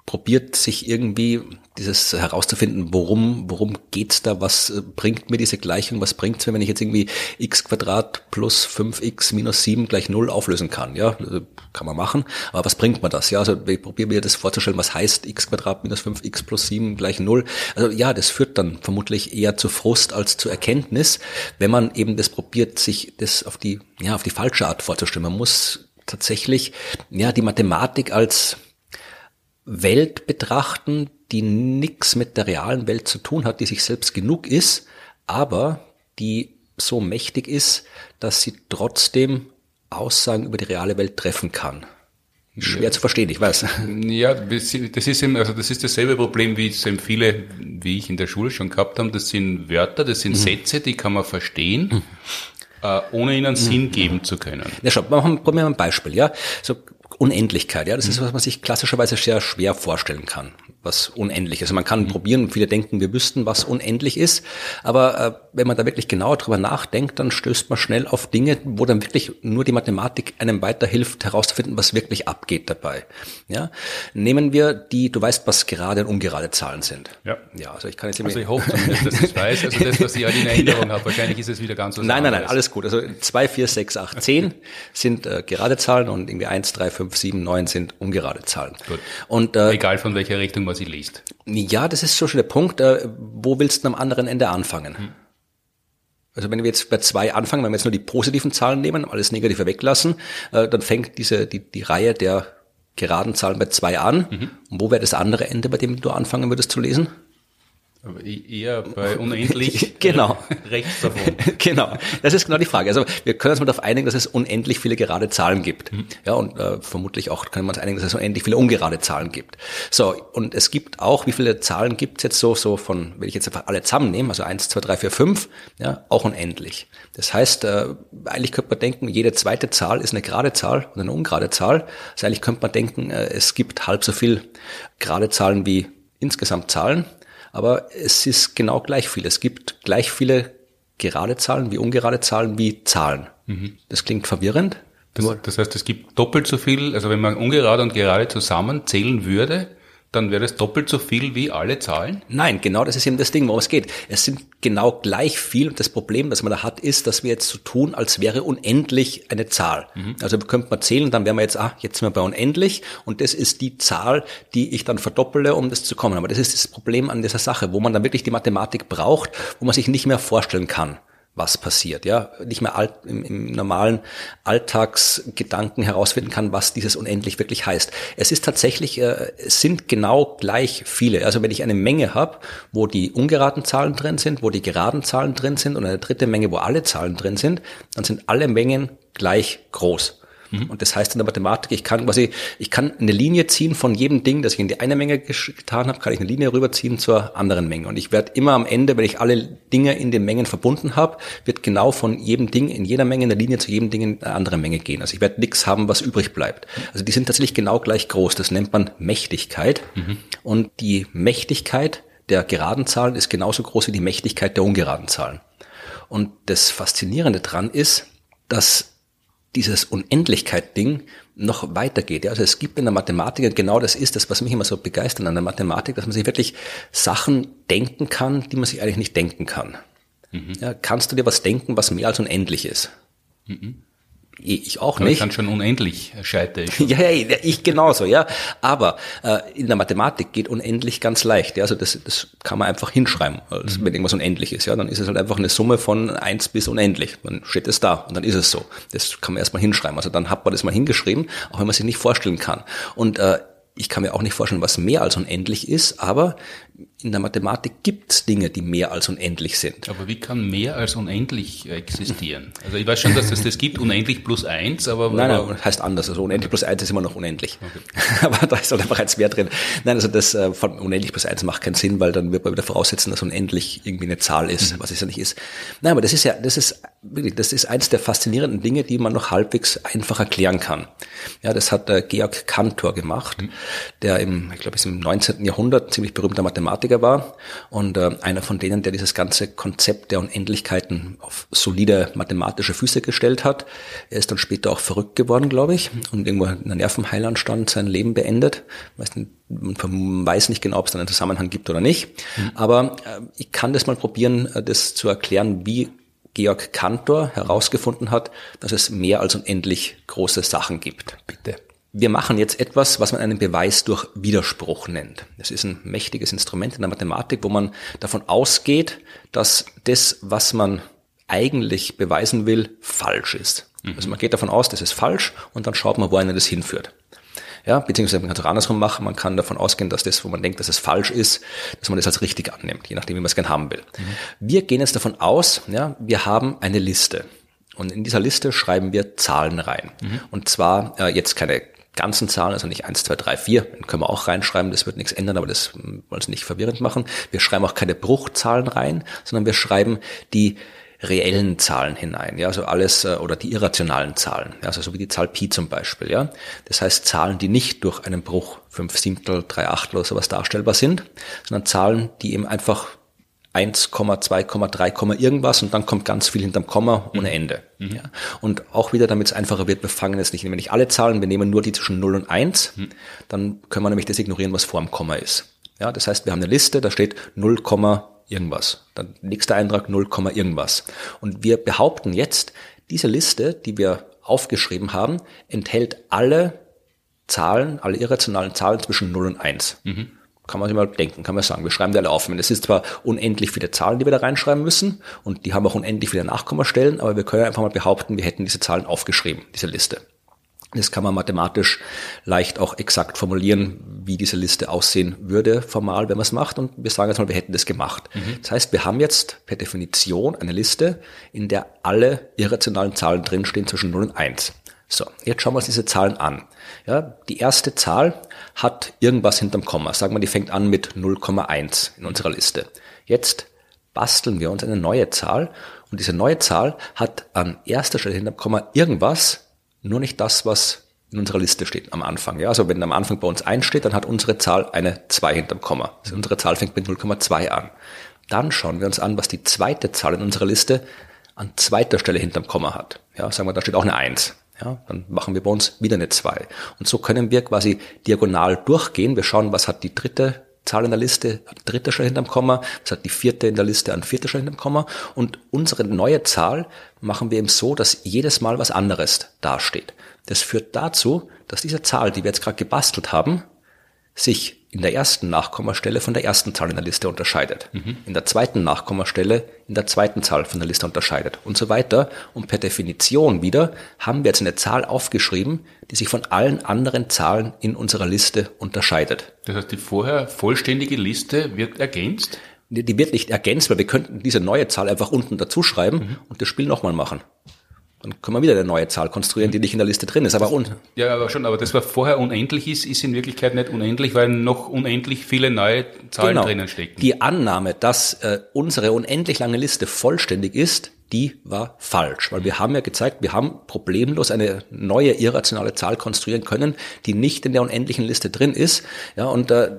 probiert, sich irgendwie dieses herauszufinden, worum, worum geht's da, was äh, bringt mir diese Gleichung, was bringt's mir, wenn ich jetzt irgendwie x Quadrat plus 5x minus 7 gleich 0 auflösen kann, ja, äh, kann man machen, aber was bringt mir das, ja, also ich probiere mir das vorzustellen, was heißt x Quadrat minus 5x plus 7 gleich 0, also ja, das führt dann vermutlich eher zu Frust als zu Erkenntnis, wenn man eben das probiert, sich das auf die, ja, auf die falsche Art vorzustellen, man muss tatsächlich, ja, die Mathematik als Welt betrachten, die nichts mit der realen Welt zu tun hat, die sich selbst genug ist, aber die so mächtig ist, dass sie trotzdem Aussagen über die reale Welt treffen kann. Schwer ja. zu verstehen, ich weiß. Ja, das ist eben, also das ist dasselbe Problem, wie es eben viele, wie ich in der Schule schon gehabt haben. Das sind Wörter, das sind mhm. Sätze, die kann man verstehen, mhm. äh, ohne ihnen Sinn mhm. geben zu können. Ja, schau, machen, probieren wir ein Beispiel, ja. So Unendlichkeit, ja, das ist was man sich klassischerweise sehr schwer vorstellen kann was unendlich ist. Also man kann mhm. probieren, viele denken, wir wüssten, was unendlich ist, aber äh, wenn man da wirklich genauer drüber nachdenkt, dann stößt man schnell auf Dinge, wo dann wirklich nur die Mathematik einem weiterhilft, herauszufinden, was wirklich abgeht dabei. Ja? Nehmen wir die, du weißt, was gerade und ungerade Zahlen sind. Ja. Ja, also ich kann jetzt Also ich hoffe zumindest, dass ich es weiß. Also das, was ich halt in Erinnerung ja. habe, wahrscheinlich ist es wieder ganz so. Nein, nein, nein, alles gut. Also zwei, vier, sechs, acht, zehn sind äh, gerade Zahlen und irgendwie eins, drei, fünf, sieben, neun sind ungerade Zahlen. Gut. Und, äh, Egal von welcher Richtung man sie liest. Ja, das ist schon der Punkt. Äh, wo willst du am anderen Ende anfangen? Hm. Also wenn wir jetzt bei zwei anfangen, wenn wir jetzt nur die positiven Zahlen nehmen, alles Negative weglassen, äh, dann fängt diese, die, die Reihe der geraden Zahlen bei zwei an. Mhm. Und wo wäre das andere Ende, bei dem du anfangen würdest zu lesen? Aber eher bei unendlich genau. rechts davon. genau. Das ist genau die Frage. Also wir können uns mal darauf einigen, dass es unendlich viele gerade Zahlen gibt. Mhm. Ja, und äh, vermutlich auch können wir uns einigen, dass es unendlich viele ungerade Zahlen gibt. So, und es gibt auch, wie viele Zahlen gibt es jetzt so, so von, wenn ich jetzt einfach alle zusammennehme, also eins, zwei, drei, vier, fünf, ja, auch unendlich. Das heißt, äh, eigentlich könnte man denken, jede zweite Zahl ist eine gerade Zahl und eine ungerade Zahl. Also eigentlich könnte man denken, äh, es gibt halb so viel gerade Zahlen wie insgesamt Zahlen aber es ist genau gleich viel. Es gibt gleich viele gerade Zahlen wie ungerade Zahlen wie Zahlen. Mhm. Das klingt verwirrend. Das, das, heißt, es gibt doppelt so viel, also wenn man ungerade und gerade zusammen zählen würde, dann wäre das doppelt so viel wie alle Zahlen? Nein, genau das ist eben das Ding, worum es geht. Es sind genau gleich viel und das Problem, das man da hat, ist, dass wir jetzt so tun, als wäre unendlich eine Zahl. Mhm. Also könnte man zählen, dann wären wir jetzt, ah, jetzt sind wir bei unendlich und das ist die Zahl, die ich dann verdoppele, um das zu kommen. Aber das ist das Problem an dieser Sache, wo man dann wirklich die Mathematik braucht, wo man sich nicht mehr vorstellen kann was passiert, ja, nicht mehr alt, im, im normalen Alltagsgedanken herausfinden kann, was dieses unendlich wirklich heißt. Es ist tatsächlich, äh, es sind genau gleich viele. Also wenn ich eine Menge habe, wo die ungeraden Zahlen drin sind, wo die geraden Zahlen drin sind und eine dritte Menge, wo alle Zahlen drin sind, dann sind alle Mengen gleich groß. Mhm. Und das heißt in der Mathematik, ich kann quasi, ich kann eine Linie ziehen von jedem Ding, das ich in die eine Menge getan habe, kann ich eine Linie rüberziehen zur anderen Menge. Und ich werde immer am Ende, wenn ich alle Dinge in den Mengen verbunden habe, wird genau von jedem Ding in jeder Menge eine Linie zu jedem Ding in eine andere Menge gehen. Also ich werde nichts haben, was übrig bleibt. Also die sind tatsächlich genau gleich groß. Das nennt man Mächtigkeit. Mhm. Und die Mächtigkeit der geraden Zahlen ist genauso groß wie die Mächtigkeit der ungeraden Zahlen. Und das Faszinierende dran ist, dass dieses Unendlichkeit-Ding noch weitergeht. Ja, also es gibt in der Mathematik, und genau das ist das, was mich immer so begeistert an der Mathematik, dass man sich wirklich Sachen denken kann, die man sich eigentlich nicht denken kann. Mhm. Ja, kannst du dir was denken, was mehr als unendlich ist? Mhm. Ich auch nicht. Ich kann schon unendlich scheitere ich. ja, ja, ich genauso, ja. Aber äh, in der Mathematik geht unendlich ganz leicht. Ja? Also das, das kann man einfach hinschreiben, also, mhm. wenn irgendwas unendlich ist. Ja, dann ist es halt einfach eine Summe von eins bis unendlich. Dann steht es da und dann ist es so. Das kann man erstmal hinschreiben. Also dann hat man das mal hingeschrieben, auch wenn man sich nicht vorstellen kann. Und äh, ich kann mir auch nicht vorstellen, was mehr als unendlich ist, aber in der Mathematik gibt es Dinge, die mehr als unendlich sind. Aber wie kann mehr als unendlich existieren? Also ich weiß schon, dass es das gibt, unendlich plus eins, aber... Nein, nein, heißt anders. Also unendlich plus eins ist immer noch unendlich. Okay. aber da ist halt einfach eins mehr drin. Nein, also das äh, von unendlich plus eins macht keinen Sinn, weil dann wird man wieder voraussetzen, dass unendlich irgendwie eine Zahl ist, mhm. was es ja nicht ist. Nein, aber das ist ja, das ist wirklich, das ist eins der faszinierenden Dinge, die man noch halbwegs einfach erklären kann. Ja, das hat äh, Georg Cantor gemacht, mhm. der im, ich glaube, ist im 19. Jahrhundert ziemlich berühmter Mathematiker Mathematiker war und äh, einer von denen, der dieses ganze Konzept der Unendlichkeiten auf solide mathematische Füße gestellt hat. Er ist dann später auch verrückt geworden, glaube ich, und irgendwo in einer Nervenheilanstalt sein Leben beendet. Weiß nicht, man weiß nicht genau, ob es da einen Zusammenhang gibt oder nicht. Mhm. Aber äh, ich kann das mal probieren, äh, das zu erklären, wie Georg Cantor herausgefunden hat, dass es mehr als unendlich große Sachen gibt. Bitte. Wir machen jetzt etwas, was man einen Beweis durch Widerspruch nennt. Das ist ein mächtiges Instrument in der Mathematik, wo man davon ausgeht, dass das, was man eigentlich beweisen will, falsch ist. Mhm. Also man geht davon aus, das ist falsch und dann schaut man, wo einer das hinführt. Ja, beziehungsweise man kann es auch andersrum machen. Man kann davon ausgehen, dass das, wo man denkt, dass es falsch ist, dass man das als richtig annimmt, je nachdem, wie man es gern haben will. Mhm. Wir gehen jetzt davon aus, ja, wir haben eine Liste. Und in dieser Liste schreiben wir Zahlen rein. Mhm. Und zwar äh, jetzt keine ganzen Zahlen, also nicht eins, zwei, drei, vier, den können wir auch reinschreiben, das wird nichts ändern, aber das wollen es nicht verwirrend machen. Wir schreiben auch keine Bruchzahlen rein, sondern wir schreiben die reellen Zahlen hinein, ja, also alles äh, oder die irrationalen Zahlen, ja, also so wie die Zahl Pi zum Beispiel, ja. Das heißt Zahlen, die nicht durch einen Bruch fünf Siebtel, drei Achtel oder sowas darstellbar sind, sondern Zahlen, die eben einfach 1, 2, irgendwas und dann kommt ganz viel hinterm Komma ohne mhm. Ende. Mhm. Ja. Und auch wieder, damit es einfacher wird, wir fangen jetzt nicht, nehmen nicht alle Zahlen, wir nehmen nur die zwischen 0 und 1, mhm. dann können wir nämlich das ignorieren, was vor dem Komma ist. Ja, das heißt, wir haben eine Liste, da steht 0, irgendwas. Dann nächster Eintrag 0, irgendwas. Und wir behaupten jetzt, diese Liste, die wir aufgeschrieben haben, enthält alle Zahlen, alle irrationalen Zahlen zwischen 0 und 1. Mhm kann man sich mal denken, kann man sagen. Wir schreiben die alle auf. Es ist zwar unendlich viele Zahlen, die wir da reinschreiben müssen und die haben auch unendlich viele Nachkommastellen, aber wir können einfach mal behaupten, wir hätten diese Zahlen aufgeschrieben, diese Liste. Das kann man mathematisch leicht auch exakt formulieren, wie diese Liste aussehen würde, formal, wenn man es macht. Und wir sagen jetzt mal, wir hätten das gemacht. Mhm. Das heißt, wir haben jetzt per Definition eine Liste, in der alle irrationalen Zahlen drinstehen zwischen 0 und 1. So, jetzt schauen wir uns diese Zahlen an. Ja, die erste Zahl hat irgendwas hinterm Komma. Sagen wir, die fängt an mit 0,1 in unserer Liste. Jetzt basteln wir uns eine neue Zahl und diese neue Zahl hat an erster Stelle hinterm Komma irgendwas, nur nicht das, was in unserer Liste steht am Anfang. Ja, also wenn am Anfang bei uns 1 steht, dann hat unsere Zahl eine 2 hinterm Komma. Also unsere Zahl fängt mit 0,2 an. Dann schauen wir uns an, was die zweite Zahl in unserer Liste an zweiter Stelle hinterm Komma hat. Ja, sagen wir, da steht auch eine 1. Ja, dann machen wir bei uns wieder eine 2. Und so können wir quasi diagonal durchgehen. Wir schauen, was hat die dritte Zahl in der Liste an dritter Stelle hinterm Komma, was hat die vierte in der Liste an vierter Stelle hinterm Komma. Und unsere neue Zahl machen wir eben so, dass jedes Mal was anderes dasteht. Das führt dazu, dass diese Zahl, die wir jetzt gerade gebastelt haben, sich in der ersten Nachkommastelle von der ersten Zahl in der Liste unterscheidet, mhm. in der zweiten Nachkommastelle in der zweiten Zahl von der Liste unterscheidet und so weiter. Und per Definition wieder haben wir jetzt eine Zahl aufgeschrieben, die sich von allen anderen Zahlen in unserer Liste unterscheidet. Das heißt, die vorher vollständige Liste wird ergänzt? Die, die wird nicht ergänzt, weil wir könnten diese neue Zahl einfach unten dazu schreiben mhm. und das Spiel nochmal machen. Dann können wir wieder eine neue Zahl konstruieren, die nicht in der Liste drin ist. Aber un ja, aber schon, aber das, was vorher unendlich ist, ist in Wirklichkeit nicht unendlich, weil noch unendlich viele neue Zahlen genau. drinnen stecken. Die Annahme, dass äh, unsere unendlich lange Liste vollständig ist, die war falsch, weil wir haben ja gezeigt, wir haben problemlos eine neue irrationale Zahl konstruieren können, die nicht in der unendlichen Liste drin ist. Ja, und äh,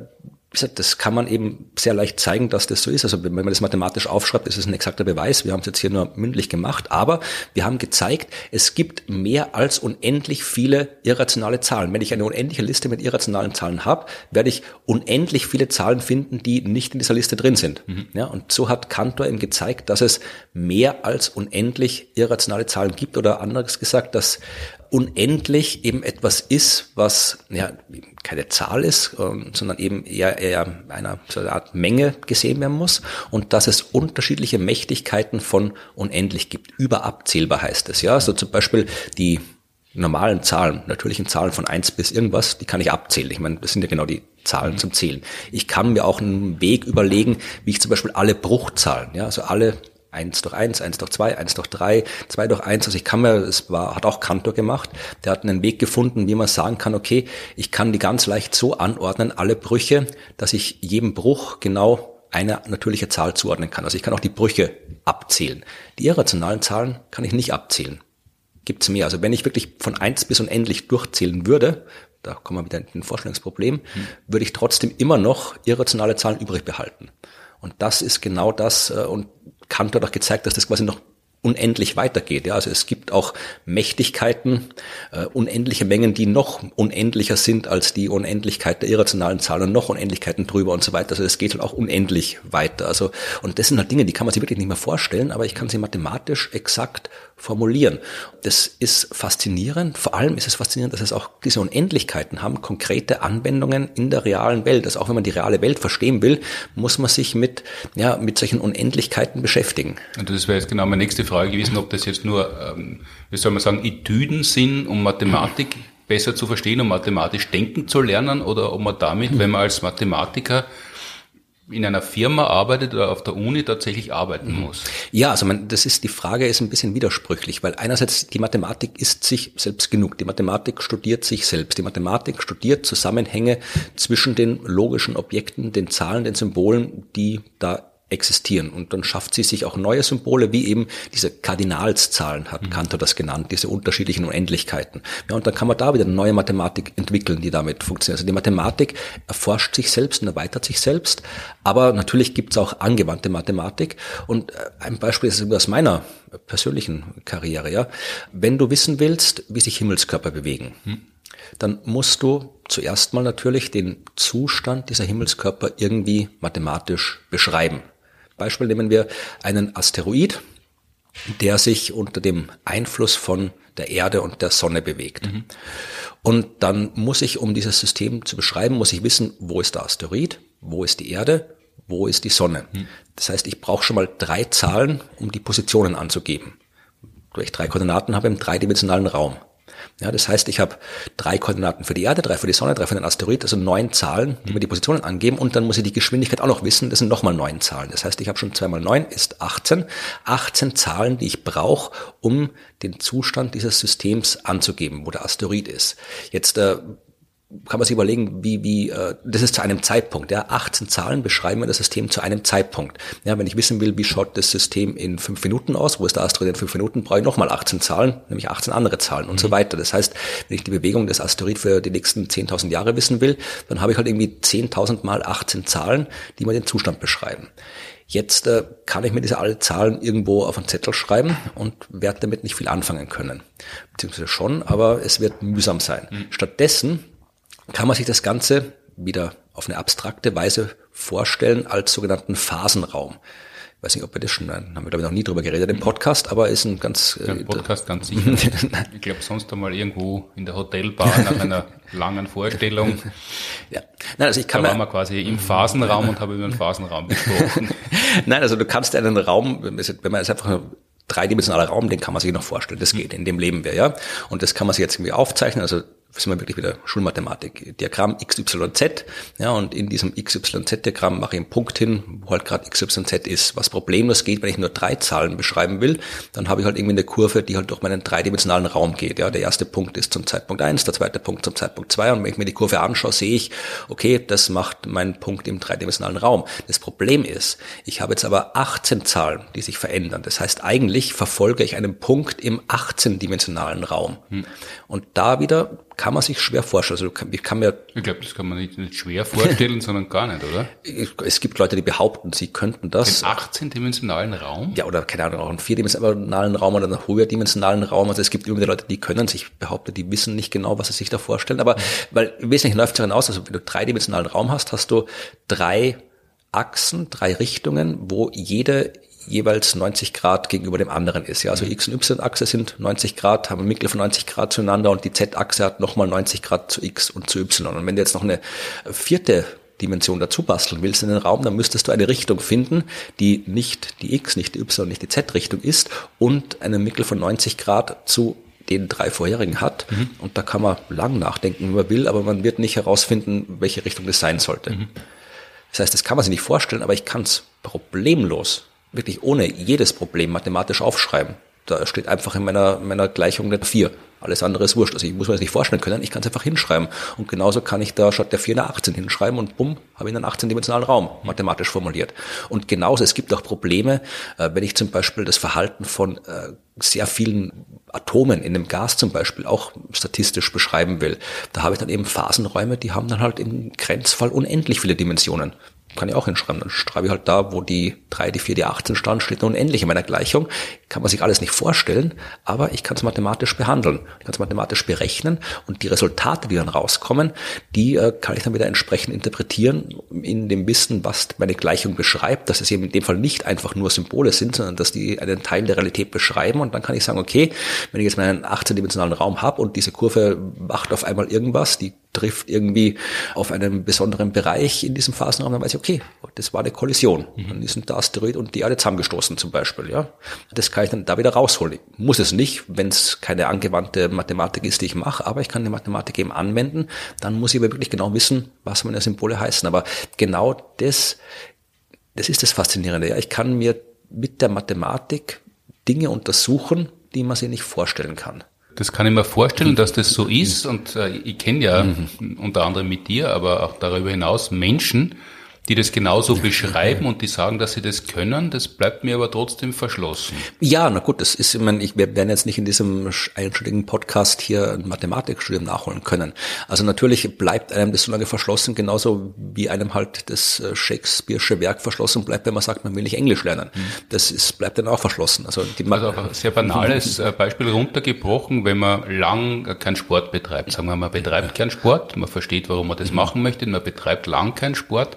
das kann man eben sehr leicht zeigen, dass das so ist. Also wenn man das mathematisch aufschreibt, ist es ein exakter Beweis. Wir haben es jetzt hier nur mündlich gemacht, aber wir haben gezeigt, es gibt mehr als unendlich viele irrationale Zahlen. Wenn ich eine unendliche Liste mit irrationalen Zahlen habe, werde ich unendlich viele Zahlen finden, die nicht in dieser Liste drin sind. Mhm. Ja, und so hat Cantor eben gezeigt, dass es mehr als unendlich irrationale Zahlen gibt oder anderes gesagt, dass unendlich eben etwas ist, was ja keine Zahl ist, ähm, sondern eben eher, eher einer so einer Art Menge gesehen werden muss und dass es unterschiedliche Mächtigkeiten von unendlich gibt. Überabzählbar heißt es, ja. So zum Beispiel die normalen Zahlen, natürlichen Zahlen von eins bis irgendwas, die kann ich abzählen. Ich meine, das sind ja genau die Zahlen zum Zählen. Ich kann mir auch einen Weg überlegen, wie ich zum Beispiel alle Bruchzahlen, ja, also alle 1 durch 1, 1 durch 2, 1 durch 3, 2 durch 1. Also ich kann mir, es war, hat auch Kantor gemacht, der hat einen Weg gefunden, wie man sagen kann, okay, ich kann die ganz leicht so anordnen, alle Brüche, dass ich jedem Bruch genau eine natürliche Zahl zuordnen kann. Also ich kann auch die Brüche abzählen. Die irrationalen Zahlen kann ich nicht abzählen. Gibt's mehr. Also wenn ich wirklich von 1 bis unendlich durchzählen würde, da kommen wir wieder in ein Vorstellungsproblem, hm. würde ich trotzdem immer noch irrationale Zahlen übrig behalten. Und das ist genau das, äh, und Kant hat auch gezeigt, dass das quasi noch unendlich weitergeht. Ja, also es gibt auch Mächtigkeiten, äh, unendliche Mengen, die noch unendlicher sind als die Unendlichkeit der irrationalen Zahlen und noch Unendlichkeiten drüber und so weiter. Also es geht halt auch unendlich weiter. Also und das sind halt Dinge, die kann man sich wirklich nicht mehr vorstellen, aber ich kann sie mathematisch exakt formulieren. Das ist faszinierend. Vor allem ist es faszinierend, dass es auch diese Unendlichkeiten haben, konkrete Anwendungen in der realen Welt. Also auch wenn man die reale Welt verstehen will, muss man sich mit, ja, mit solchen Unendlichkeiten beschäftigen. Und das wäre jetzt genau meine nächste Frage gewesen, ob das jetzt nur, ähm, wie soll man sagen, Etüden sind, um Mathematik besser zu verstehen, um mathematisch denken zu lernen, oder ob man damit, wenn man als Mathematiker in einer Firma arbeitet oder auf der Uni tatsächlich arbeiten mhm. muss. Ja, also man, das ist die Frage ist ein bisschen widersprüchlich, weil einerseits die Mathematik ist sich selbst genug. Die Mathematik studiert sich selbst. Die Mathematik studiert Zusammenhänge zwischen den logischen Objekten, den Zahlen, den Symbolen, die da existieren. Und dann schafft sie sich auch neue Symbole, wie eben diese Kardinalszahlen, hat mhm. Kantor das genannt, diese unterschiedlichen Unendlichkeiten. Ja, und dann kann man da wieder eine neue Mathematik entwickeln, die damit funktioniert. Also die Mathematik erforscht sich selbst und erweitert sich selbst, aber natürlich gibt es auch angewandte Mathematik. Und äh, ein Beispiel ist aus meiner persönlichen Karriere, ja. Wenn du wissen willst, wie sich Himmelskörper bewegen, mhm dann musst du zuerst mal natürlich den Zustand dieser Himmelskörper irgendwie mathematisch beschreiben. Beispiel nehmen wir einen Asteroid, der sich unter dem Einfluss von der Erde und der Sonne bewegt. Mhm. Und dann muss ich, um dieses System zu beschreiben, muss ich wissen, wo ist der Asteroid, wo ist die Erde, wo ist die Sonne. Mhm. Das heißt, ich brauche schon mal drei Zahlen, um die Positionen anzugeben. Weil ich drei Koordinaten habe im dreidimensionalen Raum. Ja, das heißt, ich habe drei Koordinaten für die Erde, drei für die Sonne, drei für den Asteroid, also neun Zahlen, die mir die Positionen angeben und dann muss ich die Geschwindigkeit auch noch wissen, das sind nochmal neun Zahlen. Das heißt, ich habe schon zwei mal neun ist 18, 18 Zahlen, die ich brauche, um den Zustand dieses Systems anzugeben, wo der Asteroid ist. Jetzt äh, kann man sich überlegen, wie, wie, äh, das ist zu einem Zeitpunkt. Ja, 18 Zahlen beschreiben wir das System zu einem Zeitpunkt. Ja, wenn ich wissen will, wie schaut das System in fünf Minuten aus, wo ist der Asteroid in fünf Minuten, brauche ich nochmal 18 Zahlen, nämlich 18 andere Zahlen und mhm. so weiter. Das heißt, wenn ich die Bewegung des Asteroid für die nächsten 10.000 Jahre wissen will, dann habe ich halt irgendwie 10.000 mal 18 Zahlen, die mir den Zustand beschreiben. Jetzt äh, kann ich mir diese alle Zahlen irgendwo auf einen Zettel schreiben und werde damit nicht viel anfangen können. Beziehungsweise schon, aber es wird mühsam sein. Mhm. Stattdessen kann man sich das Ganze wieder auf eine abstrakte Weise vorstellen als sogenannten Phasenraum. Ich weiß nicht, ob wir das schon, haben wir glaube ich noch nie drüber geredet im Podcast, aber ist ein ganz... Ja, Im Podcast ganz sicher. ich glaube sonst einmal irgendwo in der Hotelbar nach einer langen Vorstellung. Ja. Nein, also ich kann da waren wir quasi im Phasenraum und habe über den Phasenraum gesprochen. Nein, also du kannst einen Raum, wenn man jetzt einfach dreidimensionaler Raum, den kann man sich noch vorstellen. Das geht, in dem leben wir, ja. Und das kann man sich jetzt irgendwie aufzeichnen. Also sind wir wirklich wieder Schulmathematik. Diagramm XYZ, ja, und in diesem XYZ-Diagramm mache ich einen Punkt hin, wo halt gerade XYZ ist. Was problemlos geht, wenn ich nur drei Zahlen beschreiben will, dann habe ich halt irgendwie eine Kurve, die halt durch meinen dreidimensionalen Raum geht. Ja, der erste Punkt ist zum Zeitpunkt eins, der zweite Punkt zum Zeitpunkt zwei, und wenn ich mir die Kurve anschaue, sehe ich, okay, das macht meinen Punkt im dreidimensionalen Raum. Das Problem ist, ich habe jetzt aber 18 Zahlen, die sich verändern. Das heißt, eigentlich verfolge ich einen Punkt im 18-dimensionalen Raum. Hm. Und da wieder kann man sich schwer vorstellen. Also ich kann mir. Ich glaube, das kann man nicht, nicht schwer vorstellen, sondern gar nicht, oder? Es gibt Leute, die behaupten, sie könnten das. Den 18-dimensionalen Raum? Ja, oder keine Ahnung, auch einen vierdimensionalen Raum oder einen höherdimensionalen Raum. Also es gibt immer Leute, die können sich behaupten, die wissen nicht genau, was sie sich da vorstellen. Aber weil wesentlich läuft es darin aus, also wenn du dreidimensionalen Raum hast, hast du drei Achsen, drei Richtungen, wo jede jeweils 90 Grad gegenüber dem anderen ist. Ja, also X- und Y-Achse sind 90 Grad, haben einen Winkel von 90 Grad zueinander und die Z-Achse hat nochmal 90 Grad zu X und zu Y. Und wenn du jetzt noch eine vierte Dimension dazu basteln willst in den Raum, dann müsstest du eine Richtung finden, die nicht die X, nicht die Y, nicht die Z-Richtung ist und einen Winkel von 90 Grad zu den drei vorherigen hat. Mhm. Und da kann man lang nachdenken, wie man will, aber man wird nicht herausfinden, welche Richtung das sein sollte. Mhm. Das heißt, das kann man sich nicht vorstellen, aber ich kann es problemlos wirklich ohne jedes Problem mathematisch aufschreiben. Da steht einfach in meiner, meiner Gleichung nicht 4. Alles andere ist wurscht. Also ich muss mir das nicht vorstellen können, ich kann es einfach hinschreiben. Und genauso kann ich da statt der 4 eine 18 hinschreiben und bumm, habe ich einen 18-dimensionalen Raum mathematisch formuliert. Und genauso, es gibt auch Probleme, äh, wenn ich zum Beispiel das Verhalten von äh, sehr vielen Atomen in einem Gas zum Beispiel auch statistisch beschreiben will. Da habe ich dann eben Phasenräume, die haben dann halt im Grenzfall unendlich viele Dimensionen kann ich auch hinschreiben. Dann schreibe ich halt da, wo die 3, die 4, die 18 stand, steht unendlich in meiner Gleichung. Kann man sich alles nicht vorstellen, aber ich kann es mathematisch behandeln. Ich kann es mathematisch berechnen und die Resultate, die dann rauskommen, die äh, kann ich dann wieder entsprechend interpretieren in dem Wissen, was meine Gleichung beschreibt, dass es eben in dem Fall nicht einfach nur Symbole sind, sondern dass die einen Teil der Realität beschreiben und dann kann ich sagen, okay, wenn ich jetzt meinen 18-dimensionalen Raum habe und diese Kurve macht auf einmal irgendwas, die trifft irgendwie auf einen besonderen Bereich in diesem Phasenraum, dann weiß ich, okay, das war eine Kollision. Mhm. Dann ist ein Asteroid und die Erde zusammengestoßen zum Beispiel. Ja, Das kann ich dann da wieder rausholen. Ich muss es nicht, wenn es keine angewandte Mathematik ist, die ich mache, aber ich kann die Mathematik eben anwenden. Dann muss ich aber wirklich genau wissen, was meine Symbole heißen. Aber genau das, das ist das Faszinierende. Ja, ich kann mir mit der Mathematik Dinge untersuchen, die man sich nicht vorstellen kann. Das kann ich mir vorstellen, dass das so ist. Und äh, ich kenne ja mhm. unter anderem mit dir, aber auch darüber hinaus Menschen, die das genauso beschreiben und die sagen, dass sie das können, das bleibt mir aber trotzdem verschlossen. Ja, na gut, das ist, ich meine, ich, wir werden jetzt nicht in diesem einstündigen Podcast hier ein Mathematikstudium nachholen können. Also natürlich bleibt einem das so lange verschlossen, genauso wie einem halt das äh, Shakespeare'sche Werk verschlossen bleibt, wenn man sagt, man will nicht Englisch lernen. Mhm. Das ist, bleibt dann auch verschlossen. Also, die also auch ein sehr banales äh, Beispiel runtergebrochen, wenn man lang keinen Sport betreibt. Sagen wir, man betreibt keinen Sport, man versteht, warum man das mhm. machen möchte, man betreibt lang keinen Sport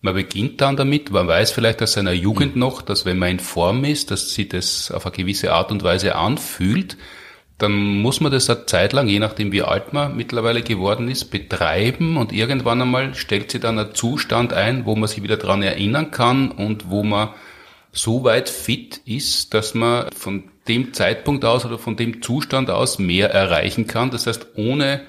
man beginnt dann damit, man weiß vielleicht aus seiner Jugend mhm. noch, dass wenn man in Form ist, dass sich das auf eine gewisse Art und Weise anfühlt, dann muss man das eine Zeit lang, je nachdem wie alt man mittlerweile geworden ist, betreiben und irgendwann einmal stellt sich dann ein Zustand ein, wo man sich wieder dran erinnern kann und wo man so weit fit ist, dass man von dem Zeitpunkt aus oder von dem Zustand aus mehr erreichen kann. Das heißt, ohne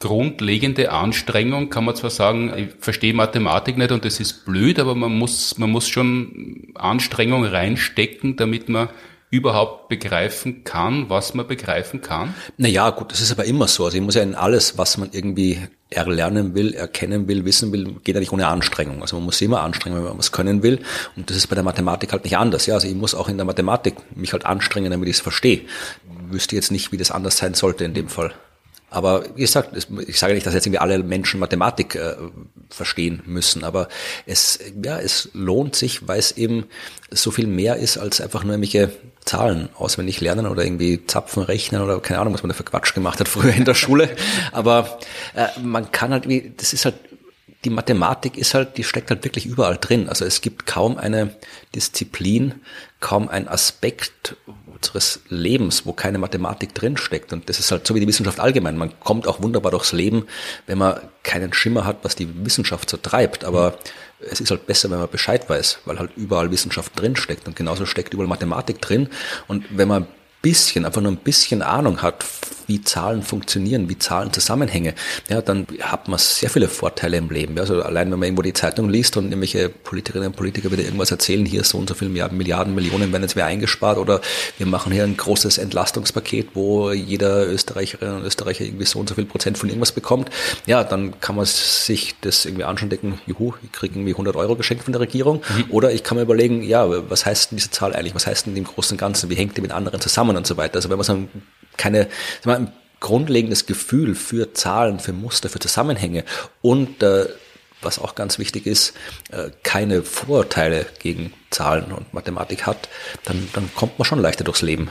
grundlegende Anstrengung, kann man zwar sagen, ich verstehe Mathematik nicht und das ist blöd, aber man muss, man muss schon Anstrengung reinstecken, damit man überhaupt begreifen kann, was man begreifen kann? Naja, gut, das ist aber immer so. Also ich muss ja in alles, was man irgendwie erlernen will, erkennen will, wissen will, geht ja nicht ohne Anstrengung. Also man muss immer anstrengen, wenn man was können will. Und das ist bei der Mathematik halt nicht anders. Ja, also ich muss auch in der Mathematik mich halt anstrengen, damit ich es verstehe. Wüsste jetzt nicht, wie das anders sein sollte in dem Fall. Aber wie gesagt, ich sage nicht, dass jetzt irgendwie alle Menschen Mathematik äh, verstehen müssen, aber es, ja, es lohnt sich, weil es eben so viel mehr ist als einfach nur irgendwelche Zahlen auswendig lernen oder irgendwie Zapfen rechnen oder keine Ahnung, was man da für Quatsch gemacht hat früher in der Schule. Aber äh, man kann halt, wie, das ist halt die Mathematik ist halt, die steckt halt wirklich überall drin. Also es gibt kaum eine Disziplin, kaum ein Aspekt, unseres Lebens, wo keine Mathematik drinsteckt. Und das ist halt so wie die Wissenschaft allgemein. Man kommt auch wunderbar durchs Leben, wenn man keinen Schimmer hat, was die Wissenschaft so treibt. Aber es ist halt besser, wenn man Bescheid weiß, weil halt überall Wissenschaft drinsteckt. Und genauso steckt überall Mathematik drin. Und wenn man bisschen, einfach nur ein bisschen Ahnung hat, wie Zahlen funktionieren, wie Zahlen Zusammenhänge, ja, dann hat man sehr viele Vorteile im Leben. Also allein wenn man irgendwo die Zeitung liest und irgendwelche Politikerinnen und Politiker wieder irgendwas erzählen, hier so und so viele Milliarden, Milliarden, Millionen werden jetzt wieder eingespart oder wir machen hier ein großes Entlastungspaket, wo jeder Österreicherin und Österreicher irgendwie so und so viel Prozent von irgendwas bekommt, ja, dann kann man sich das irgendwie anschauen und denken, juhu, ich kriege irgendwie 100 Euro geschenkt von der Regierung. Mhm. Oder ich kann mir überlegen, ja, was heißt denn diese Zahl eigentlich? Was heißt denn im Großen und Ganzen? Wie hängt die mit anderen zusammen und so weiter? Also wenn man sagen, keine, wir, grundlegendes Gefühl für Zahlen, für Muster, für Zusammenhänge und äh, was auch ganz wichtig ist, äh, keine Vorurteile gegen Zahlen und Mathematik hat, dann, dann kommt man schon leichter durchs Leben.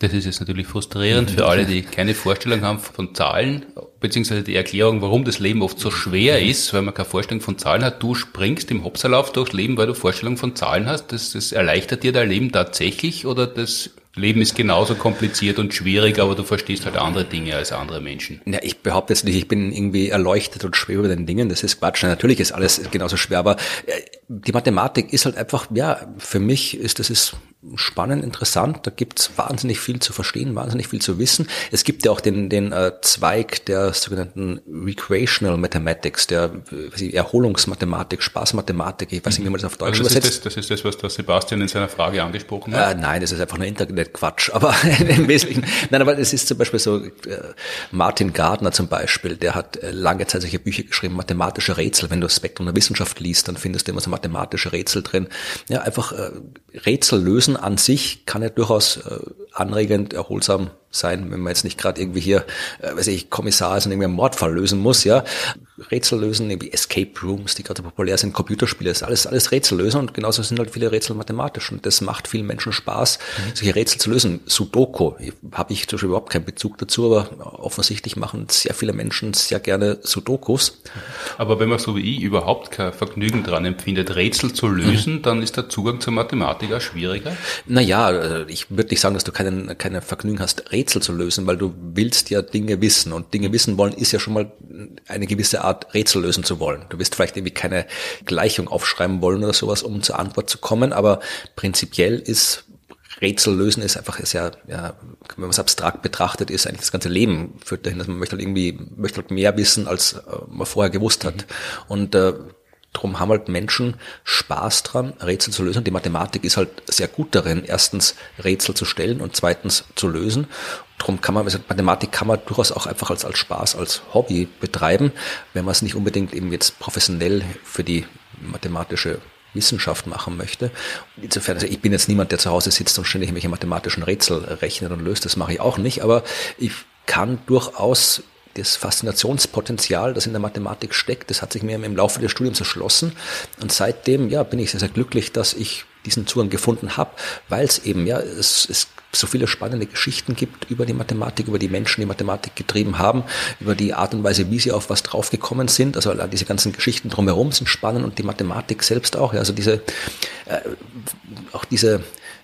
Das ist jetzt natürlich frustrierend für alle, die keine Vorstellung haben von Zahlen, beziehungsweise die Erklärung, warum das Leben oft so schwer ist, weil man keine Vorstellung von Zahlen hat. Du springst im Hopserlauf durchs Leben, weil du Vorstellung von Zahlen hast. Das, das erleichtert dir dein Leben tatsächlich oder das Leben ist genauso kompliziert und schwierig, aber du verstehst halt andere Dinge als andere Menschen. Ja, ich behaupte jetzt nicht, ich bin irgendwie erleuchtet und schwer über den Dingen. Das ist Quatsch. Natürlich ist alles genauso schwer, aber äh, die Mathematik ist halt einfach, ja, für mich ist das ist spannend, interessant. Da gibt's wahnsinnig viel zu verstehen, wahnsinnig viel zu wissen. Es gibt ja auch den, den äh, Zweig der sogenannten Recreational Mathematics, der ich, Erholungsmathematik, Spaßmathematik, ich weiß nicht, wie man das auf Deutsch also das übersetzt. Ist das, das ist das, was der Sebastian in seiner Frage angesprochen hat? Äh, nein, das ist einfach nur Internetquatsch. Aber im Wesentlichen, nein, aber es ist zum Beispiel so, äh, Martin Gardner zum Beispiel, der hat äh, lange Zeit solche Bücher geschrieben, mathematische Rätsel. Wenn du Spektrum der Wissenschaft liest, dann findest du immer so mathematische Rätsel drin. Ja, einfach äh, Rätsel lösen an sich kann ja durchaus äh, anregend, erholsam sein, wenn man jetzt nicht gerade irgendwie hier, äh, weiß ich, Kommissar ist und irgendwie einen Mordfall lösen muss, ja. Rätsel lösen, irgendwie Escape Rooms, die gerade populär sind, Computerspiele, ist alles, alles Rätsel lösen und genauso sind halt viele Rätsel mathematisch und das macht vielen Menschen Spaß, mhm. solche Rätsel zu lösen. Sudoku habe ich zum Beispiel überhaupt keinen Bezug dazu, aber offensichtlich machen sehr viele Menschen sehr gerne Sudokus. Aber wenn man so wie ich überhaupt kein Vergnügen dran empfindet, Rätsel zu lösen, mhm. dann ist der Zugang zur Mathematik auch schwieriger? Naja, äh, ich würde nicht sagen, dass du keinen, keinen Vergnügen hast, Rätsel zu lösen, weil du willst ja Dinge wissen und Dinge wissen wollen ist ja schon mal eine gewisse Art Rätsel lösen zu wollen. Du wirst vielleicht irgendwie keine Gleichung aufschreiben wollen oder sowas, um zur Antwort zu kommen, aber prinzipiell ist Rätsel lösen ist einfach sehr, ja, wenn man es abstrakt betrachtet, ist eigentlich das ganze Leben führt dahin, dass man möchte halt irgendwie, möchte halt mehr wissen, als äh, man vorher gewusst hat. Mhm. Und äh, Darum haben halt Menschen Spaß dran, Rätsel zu lösen. Die Mathematik ist halt sehr gut darin, erstens Rätsel zu stellen und zweitens zu lösen. Darum kann man, also Mathematik kann man durchaus auch einfach als, als Spaß, als Hobby betreiben, wenn man es nicht unbedingt eben jetzt professionell für die mathematische Wissenschaft machen möchte. Insofern, also ich bin jetzt niemand, der zu Hause sitzt und ständig irgendwelche mathematischen Rätsel rechnet und löst, das mache ich auch nicht, aber ich kann durchaus das Faszinationspotenzial, das in der Mathematik steckt, das hat sich mir im Laufe des Studiums erschlossen. Und seitdem, ja, bin ich sehr, sehr glücklich, dass ich diesen Zugang gefunden habe, weil es eben, ja, es, es so viele spannende Geschichten gibt über die Mathematik, über die Menschen, die Mathematik getrieben haben, über die Art und Weise, wie sie auf was draufgekommen sind. Also diese ganzen Geschichten drumherum sind spannend und die Mathematik selbst auch. Ja, also diese, äh, auch diese,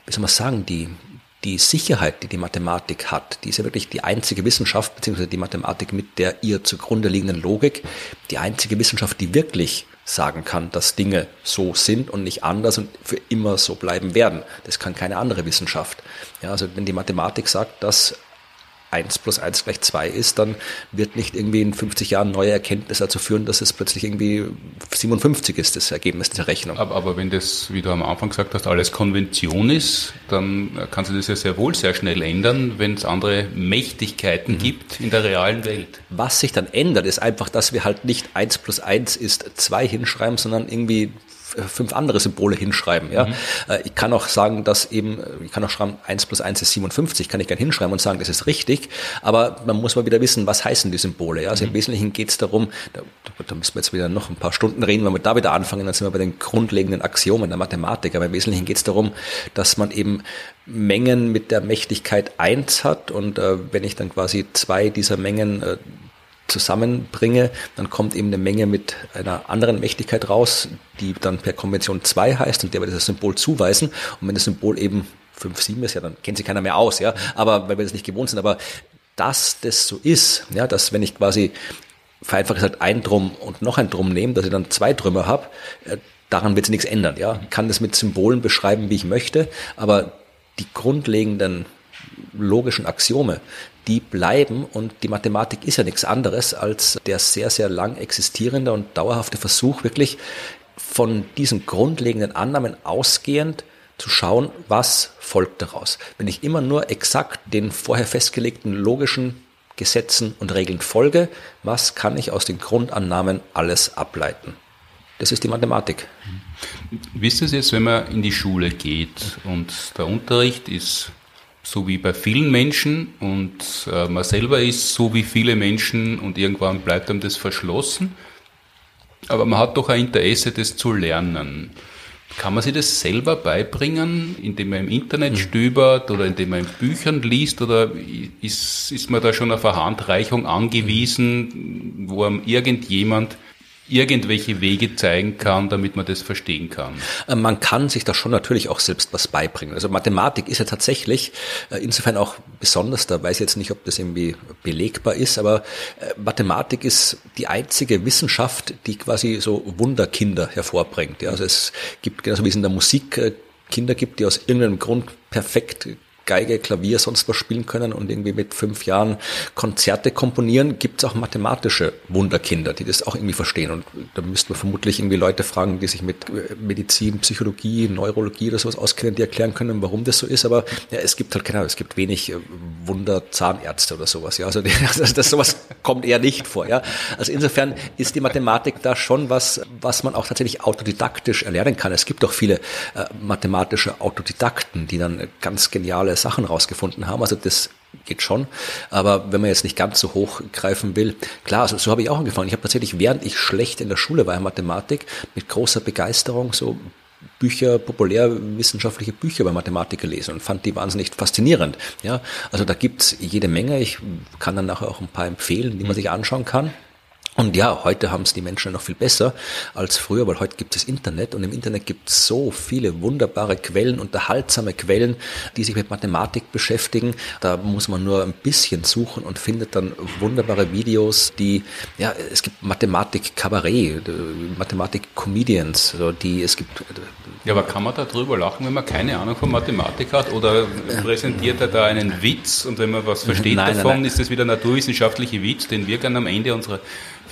wie soll man sagen, die, die Sicherheit, die die Mathematik hat, die ist ja wirklich die einzige Wissenschaft, beziehungsweise die Mathematik mit der ihr zugrunde liegenden Logik, die einzige Wissenschaft, die wirklich sagen kann, dass Dinge so sind und nicht anders und für immer so bleiben werden. Das kann keine andere Wissenschaft. Ja, also wenn die Mathematik sagt, dass 1 plus 1 gleich 2 ist, dann wird nicht irgendwie in 50 Jahren neue Erkenntnisse dazu führen, dass es plötzlich irgendwie 57 ist, das Ergebnis der Rechnung. Aber, aber wenn das, wie du am Anfang gesagt hast, alles Konvention ist, dann kann sich das ja sehr wohl sehr schnell ändern, wenn es andere Mächtigkeiten mhm. gibt in der realen Welt. Was sich dann ändert, ist einfach, dass wir halt nicht 1 plus 1 ist 2 hinschreiben, sondern irgendwie fünf andere Symbole hinschreiben. Ja? Mhm. Äh, ich kann auch sagen, dass eben, ich kann auch schreiben, 1 plus 1 ist 57, kann ich gerne hinschreiben und sagen, das ist richtig, aber man muss mal wieder wissen, was heißen die Symbole. Ja? Also mhm. im Wesentlichen geht es darum, da, da müssen wir jetzt wieder noch ein paar Stunden reden, wenn wir da wieder anfangen, dann sind wir bei den grundlegenden Axiomen der Mathematik, aber im Wesentlichen geht es darum, dass man eben Mengen mit der Mächtigkeit 1 hat und äh, wenn ich dann quasi zwei dieser Mengen äh, zusammenbringe, dann kommt eben eine Menge mit einer anderen Mächtigkeit raus, die dann per Konvention 2 heißt und der wird das Symbol zuweisen. Und wenn das Symbol eben 5, 7 ist, ja, dann kennt sich keiner mehr aus, ja. Aber weil wir das nicht gewohnt sind, aber dass das so ist, ja, dass wenn ich quasi vereinfacht gesagt ein Drum und noch ein Drum nehme, dass ich dann zwei Trümmer habe, äh, daran wird sich nichts ändern, ja. Ich kann das mit Symbolen beschreiben, wie ich möchte, aber die grundlegenden logischen Axiome, die bleiben und die Mathematik ist ja nichts anderes als der sehr, sehr lang existierende und dauerhafte Versuch, wirklich von diesen grundlegenden Annahmen ausgehend zu schauen, was folgt daraus. Wenn ich immer nur exakt den vorher festgelegten logischen Gesetzen und Regeln folge, was kann ich aus den Grundannahmen alles ableiten? Das ist die Mathematik. Wie ist es jetzt, wenn man in die Schule geht und der Unterricht ist so wie bei vielen Menschen und äh, man selber ist so wie viele Menschen und irgendwann bleibt einem das verschlossen, aber man hat doch ein Interesse, das zu lernen. Kann man sich das selber beibringen, indem man im Internet hm. stöbert oder indem man in Büchern liest oder ist, ist man da schon auf eine Handreichung angewiesen, wo einem irgendjemand irgendwelche Wege zeigen kann, damit man das verstehen kann. Äh, man kann sich da schon natürlich auch selbst was beibringen. Also Mathematik ist ja tatsächlich äh, insofern auch besonders, da weiß ich jetzt nicht, ob das irgendwie belegbar ist, aber äh, Mathematik ist die einzige Wissenschaft, die quasi so Wunderkinder hervorbringt. Also es gibt, genauso wie es in der Musik Kinder gibt, die aus irgendeinem Grund perfekt Geige, Klavier, sonst was spielen können und irgendwie mit fünf Jahren Konzerte komponieren, gibt es auch mathematische Wunderkinder, die das auch irgendwie verstehen. Und da müssten wir vermutlich irgendwie Leute fragen, die sich mit äh, Medizin, Psychologie, Neurologie oder sowas auskennen, die erklären können, warum das so ist. Aber ja, es gibt halt, genau, es gibt wenig äh, Wunderzahnärzte oder sowas. Ja, also, also das sowas kommt eher nicht vor. Ja, also insofern ist die Mathematik da schon was, was man auch tatsächlich autodidaktisch erlernen kann. Es gibt auch viele äh, mathematische Autodidakten, die dann ganz geniale Sachen rausgefunden haben. Also das geht schon. Aber wenn man jetzt nicht ganz so hoch greifen will, klar, also so habe ich auch angefangen. Ich habe tatsächlich, während ich schlecht in der Schule war in Mathematik, mit großer Begeisterung so Bücher, populärwissenschaftliche Bücher über Mathematik gelesen und fand die wahnsinnig faszinierend. Ja, also da gibt's jede Menge. Ich kann dann nachher auch ein paar empfehlen, die man sich anschauen kann. Und ja, heute haben es die Menschen noch viel besser als früher, weil heute gibt es Internet und im Internet gibt es so viele wunderbare Quellen, unterhaltsame Quellen, die sich mit Mathematik beschäftigen. Da muss man nur ein bisschen suchen und findet dann wunderbare Videos, die, ja, es gibt Mathematik-Kabarett, Mathematik-Comedians, also die, es gibt ja, aber kann man da drüber lachen, wenn man keine Ahnung von Mathematik hat? Oder präsentiert er da einen Witz und wenn man was versteht nein, davon, nein, nein. ist das wieder naturwissenschaftliche Witz, den wir gerne am Ende unserer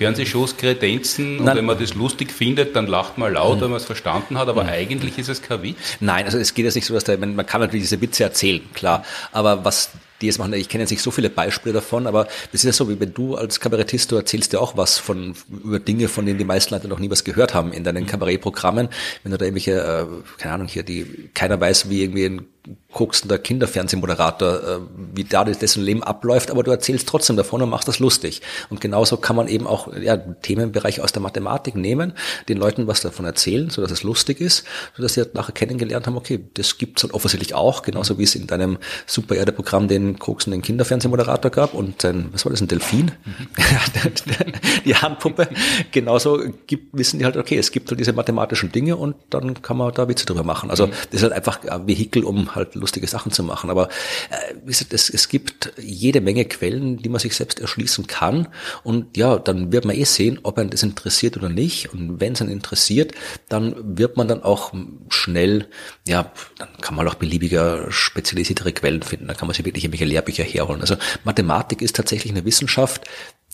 Fernsehshows kredenzen und wenn man das lustig findet, dann lacht man laut, wenn man es verstanden hat, aber eigentlich ist es kein Witz. Nein, also es geht jetzt nicht so, dass da, man kann natürlich diese Witze erzählen, klar, aber was die es machen. Ich kenne jetzt nicht so viele Beispiele davon, aber das ist ja so, wie wenn du als Kabarettist, du erzählst ja auch was von, über Dinge, von denen die meisten Leute noch nie was gehört haben in deinen mhm. Kabarettprogrammen. Wenn du da irgendwelche, äh, keine Ahnung, hier, die, keiner weiß, wie irgendwie ein koksender Kinderfernsehmoderator, äh, wie da dessen Leben abläuft, aber du erzählst trotzdem davon und machst das lustig. Und genauso kann man eben auch ja, Themenbereich aus der Mathematik nehmen, den Leuten was davon erzählen, so dass es lustig ist, so dass sie halt nachher kennengelernt haben, okay, das gibt's halt offensichtlich auch, genauso wie es in deinem Super Erde Programm den koksenden Kinderfernsehmoderator gab und ein, was war das, ein Delfin? Mhm. die Handpuppe. Genauso gibt, wissen die halt, okay, es gibt halt diese mathematischen Dinge und dann kann man da Witze drüber machen. Also mhm. das ist halt einfach ein Vehikel, um halt lustige Sachen zu machen. Aber äh, wie gesagt, es, es gibt jede Menge Quellen, die man sich selbst erschließen kann. Und ja, dann wird man eh sehen, ob einen das interessiert oder nicht. Und wenn es einen interessiert, dann wird man dann auch schnell, ja, dann kann man auch beliebiger spezialisiertere Quellen finden. Da kann man sich wirklich irgendwelche Lehrbücher herholen. Also Mathematik ist tatsächlich eine Wissenschaft,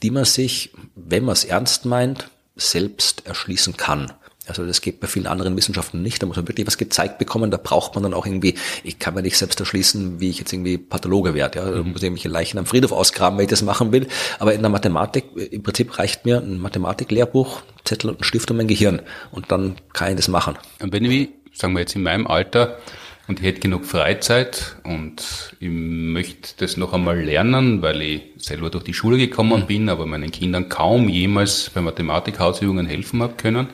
die man sich, wenn man es ernst meint, selbst erschließen kann. Also das geht bei vielen anderen Wissenschaften nicht. Da muss man wirklich was gezeigt bekommen. Da braucht man dann auch irgendwie, ich kann mir nicht selbst erschließen, wie ich jetzt irgendwie Pathologe werde. Ja, da muss ich irgendwelche Leichen am Friedhof ausgraben, wenn ich das machen will. Aber in der Mathematik, im Prinzip reicht mir ein Mathematiklehrbuch, Zettel und ein Stift und mein Gehirn. Und dann kann ich das machen. Und wenn ich, sagen wir jetzt in meinem Alter, und ich hätte genug Freizeit und ich möchte das noch einmal lernen, weil ich selber durch die Schule gekommen bin, aber meinen Kindern kaum jemals bei Mathematikhausübungen helfen habe können.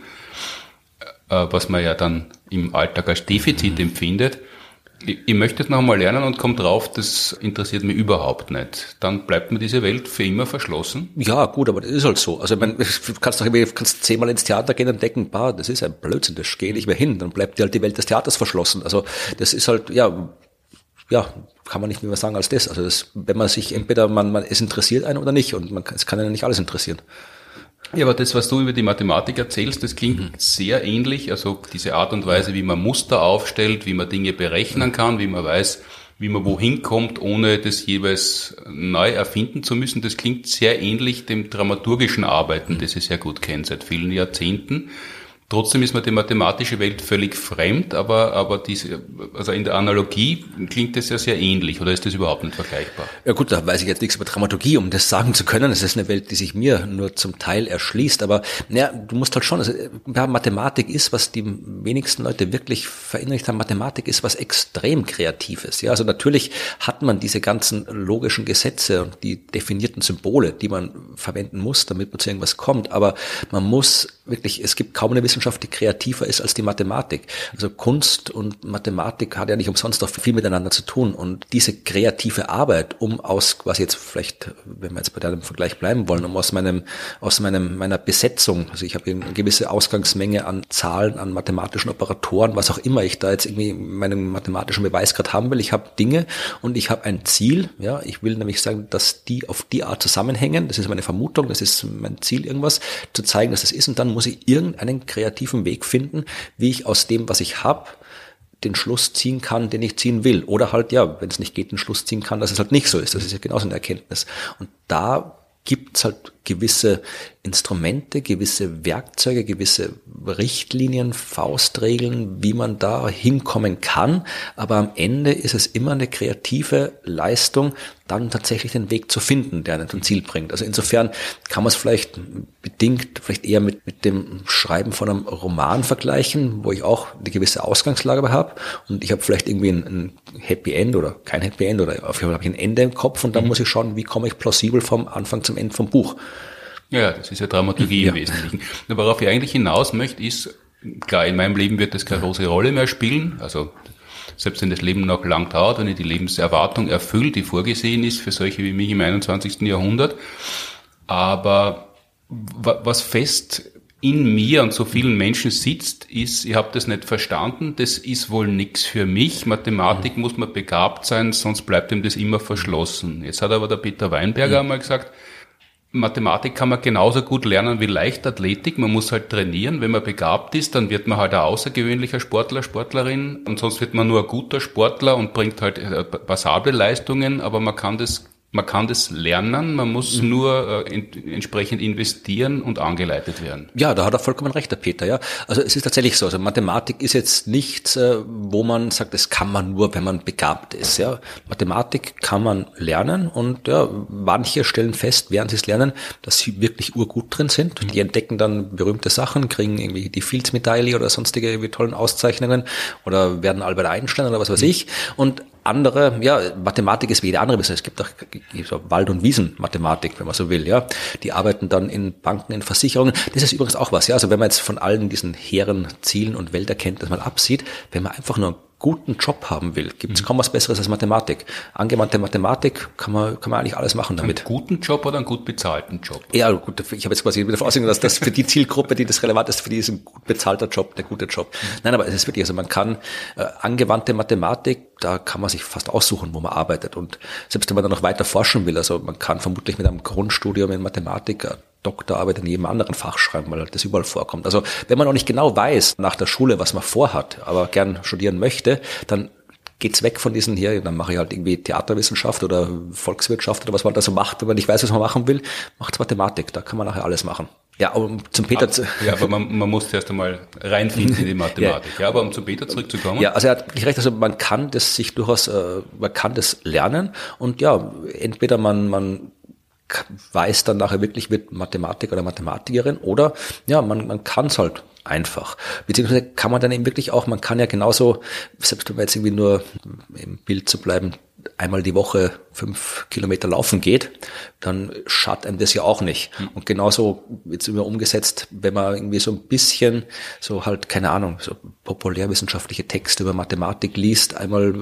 Äh, was man ja dann im Alltag als Defizit mhm. empfindet. Ich, ich möchte es noch einmal lernen und komme drauf, das interessiert mich überhaupt nicht. Dann bleibt mir diese Welt für immer verschlossen. Ja, gut, aber das ist halt so. Also, ich meine, du kannst doch irgendwie, kannst zehnmal ins Theater gehen und denken, bah, das ist ein Blödsinn, das gehe nicht mehr hin. Dann bleibt dir halt die Welt des Theaters verschlossen. Also, das ist halt, ja, ja, kann man nicht mehr sagen als das. Also, das, wenn man sich entweder man, man, es interessiert einen oder nicht und man, es kann einen nicht alles interessieren. Ja, aber das, was du über die Mathematik erzählst, das klingt mhm. sehr ähnlich. Also diese Art und Weise, wie man Muster aufstellt, wie man Dinge berechnen kann, wie man weiß, wie man wohin kommt, ohne das jeweils neu erfinden zu müssen. Das klingt sehr ähnlich dem dramaturgischen Arbeiten, das ich sehr gut kenne seit vielen Jahrzehnten. Trotzdem ist mir die mathematische Welt völlig fremd, aber, aber diese, also in der Analogie klingt das ja sehr ähnlich, oder ist das überhaupt nicht vergleichbar? Ja gut, da weiß ich jetzt nichts über Dramaturgie, um das sagen zu können. Es ist eine Welt, die sich mir nur zum Teil erschließt, aber ja, du musst halt schon, also, ja, Mathematik ist, was die wenigsten Leute wirklich verinnerlicht haben, Mathematik ist was extrem Kreatives. Ja, also natürlich hat man diese ganzen logischen Gesetze und die definierten Symbole, die man verwenden muss, damit man zu irgendwas kommt, aber man muss wirklich, es gibt kaum eine Wissenschaft, die kreativer ist als die Mathematik. Also Kunst und Mathematik hat ja nicht umsonst auch viel miteinander zu tun. Und diese kreative Arbeit, um aus quasi jetzt vielleicht, wenn wir jetzt bei deinem Vergleich bleiben wollen, um aus meinem, aus meinem, meiner Besetzung, also ich habe eine gewisse Ausgangsmenge an Zahlen, an mathematischen Operatoren, was auch immer ich da jetzt irgendwie meinen mathematischen Beweis gerade haben will. Ich habe Dinge und ich habe ein Ziel. Ja, ich will nämlich sagen, dass die auf die Art zusammenhängen. Das ist meine Vermutung, das ist mein Ziel, irgendwas zu zeigen, dass das ist. Und dann muss ich irgendeinen kreativen Weg finden, wie ich aus dem, was ich habe, den Schluss ziehen kann, den ich ziehen will. Oder halt, ja, wenn es nicht geht, den Schluss ziehen kann, dass es halt nicht so ist. Das ist ja genauso eine Erkenntnis. Und da gibt's halt gewisse Instrumente, gewisse Werkzeuge, gewisse Richtlinien, Faustregeln, wie man da hinkommen kann. Aber am Ende ist es immer eine kreative Leistung, dann tatsächlich den Weg zu finden, der einen zum Ziel bringt. Also insofern kann man es vielleicht bedingt, vielleicht eher mit, mit dem Schreiben von einem Roman vergleichen, wo ich auch eine gewisse Ausgangslage habe und ich habe vielleicht irgendwie ein, ein, Happy End oder kein Happy End oder auf jeden Fall habe ich ein Ende im Kopf und dann mhm. muss ich schauen, wie komme ich plausibel vom Anfang zum Ende vom Buch. Ja, das ist ja Dramaturgie ja. im Wesentlichen. Worauf ich eigentlich hinaus möchte, ist, klar, in meinem Leben wird das keine große Rolle mehr spielen. Also selbst wenn das Leben noch lang dauert, wenn ich die Lebenserwartung erfülle, die vorgesehen ist für solche wie mich im 21. Jahrhundert. Aber was fest in mir und so vielen Menschen sitzt, ist, ich habe das nicht verstanden, das ist wohl nichts für mich. Mathematik mhm. muss man begabt sein, sonst bleibt ihm das immer verschlossen. Jetzt hat aber der Peter Weinberger mhm. einmal gesagt, Mathematik kann man genauso gut lernen wie Leichtathletik. Man muss halt trainieren. Wenn man begabt ist, dann wird man halt ein außergewöhnlicher Sportler, Sportlerin. Und sonst wird man nur ein guter Sportler und bringt halt äh, passable Leistungen. Aber man kann das man kann das lernen, man muss mhm. nur äh, in, entsprechend investieren und angeleitet werden. Ja, da hat er vollkommen recht, der Peter. Ja, also es ist tatsächlich so. Also Mathematik ist jetzt nichts, äh, wo man sagt, das kann man nur, wenn man begabt ist. Ja, Mathematik kann man lernen und ja, manche stellen fest, während sie es lernen, dass sie wirklich urgut drin sind. Mhm. Die entdecken dann berühmte Sachen, kriegen irgendwie die Fields-Medaille oder sonstige irgendwie tollen Auszeichnungen oder werden Albert Einstein oder was weiß mhm. ich. Und andere, ja, Mathematik ist wie jede andere. Es gibt auch Wald- und Wiesenmathematik, wenn man so will, ja. Die arbeiten dann in Banken, in Versicherungen. Das ist übrigens auch was, ja. Also wenn man jetzt von allen diesen hehren Zielen und Welterkenntnis mal absieht, wenn man einfach nur guten Job haben will, gibt es mhm. kaum was Besseres als Mathematik. Angewandte Mathematik kann man, kann man eigentlich alles machen damit. Einen guten Job oder einen gut bezahlten Job? Ja, gut, ich habe jetzt quasi wieder ausgegangen, dass das für die Zielgruppe, die das relevant ist, für die ist ein gut bezahlter Job, der gute Job. Mhm. Nein, aber es ist wirklich, also man kann äh, angewandte Mathematik, da kann man sich fast aussuchen, wo man arbeitet. Und selbst wenn man dann noch weiter forschen will, also man kann vermutlich mit einem Grundstudium in Mathematik äh, Doktorarbeit in jedem anderen Fach schreiben, weil das überall vorkommt. Also wenn man noch nicht genau weiß nach der Schule, was man vorhat, aber gern studieren möchte, dann geht's weg von diesen hier, dann mache ich halt irgendwie Theaterwissenschaft oder Volkswirtschaft oder was man da so macht, wenn man nicht weiß, was man machen will, macht's Mathematik, da kann man nachher alles machen. Ja, um zum Peter zu. Ja, aber man, man muss erst einmal reinfinden in die Mathematik. ja. ja, aber um zum Peter zurückzukommen. Ja, also er hat nicht recht, also man kann das sich durchaus, äh, man kann das lernen und ja, entweder man, man weiß dann nachher wirklich, wird Mathematiker oder Mathematikerin oder ja, man, man kann es halt einfach. Beziehungsweise kann man dann eben wirklich auch, man kann ja genauso, selbst wenn man jetzt irgendwie nur im Bild zu bleiben, einmal die Woche fünf Kilometer laufen geht, dann schadet einem das ja auch nicht. Hm. Und genauso jetzt immer umgesetzt, wenn man irgendwie so ein bisschen so halt, keine Ahnung, so populärwissenschaftliche Texte über Mathematik liest, einmal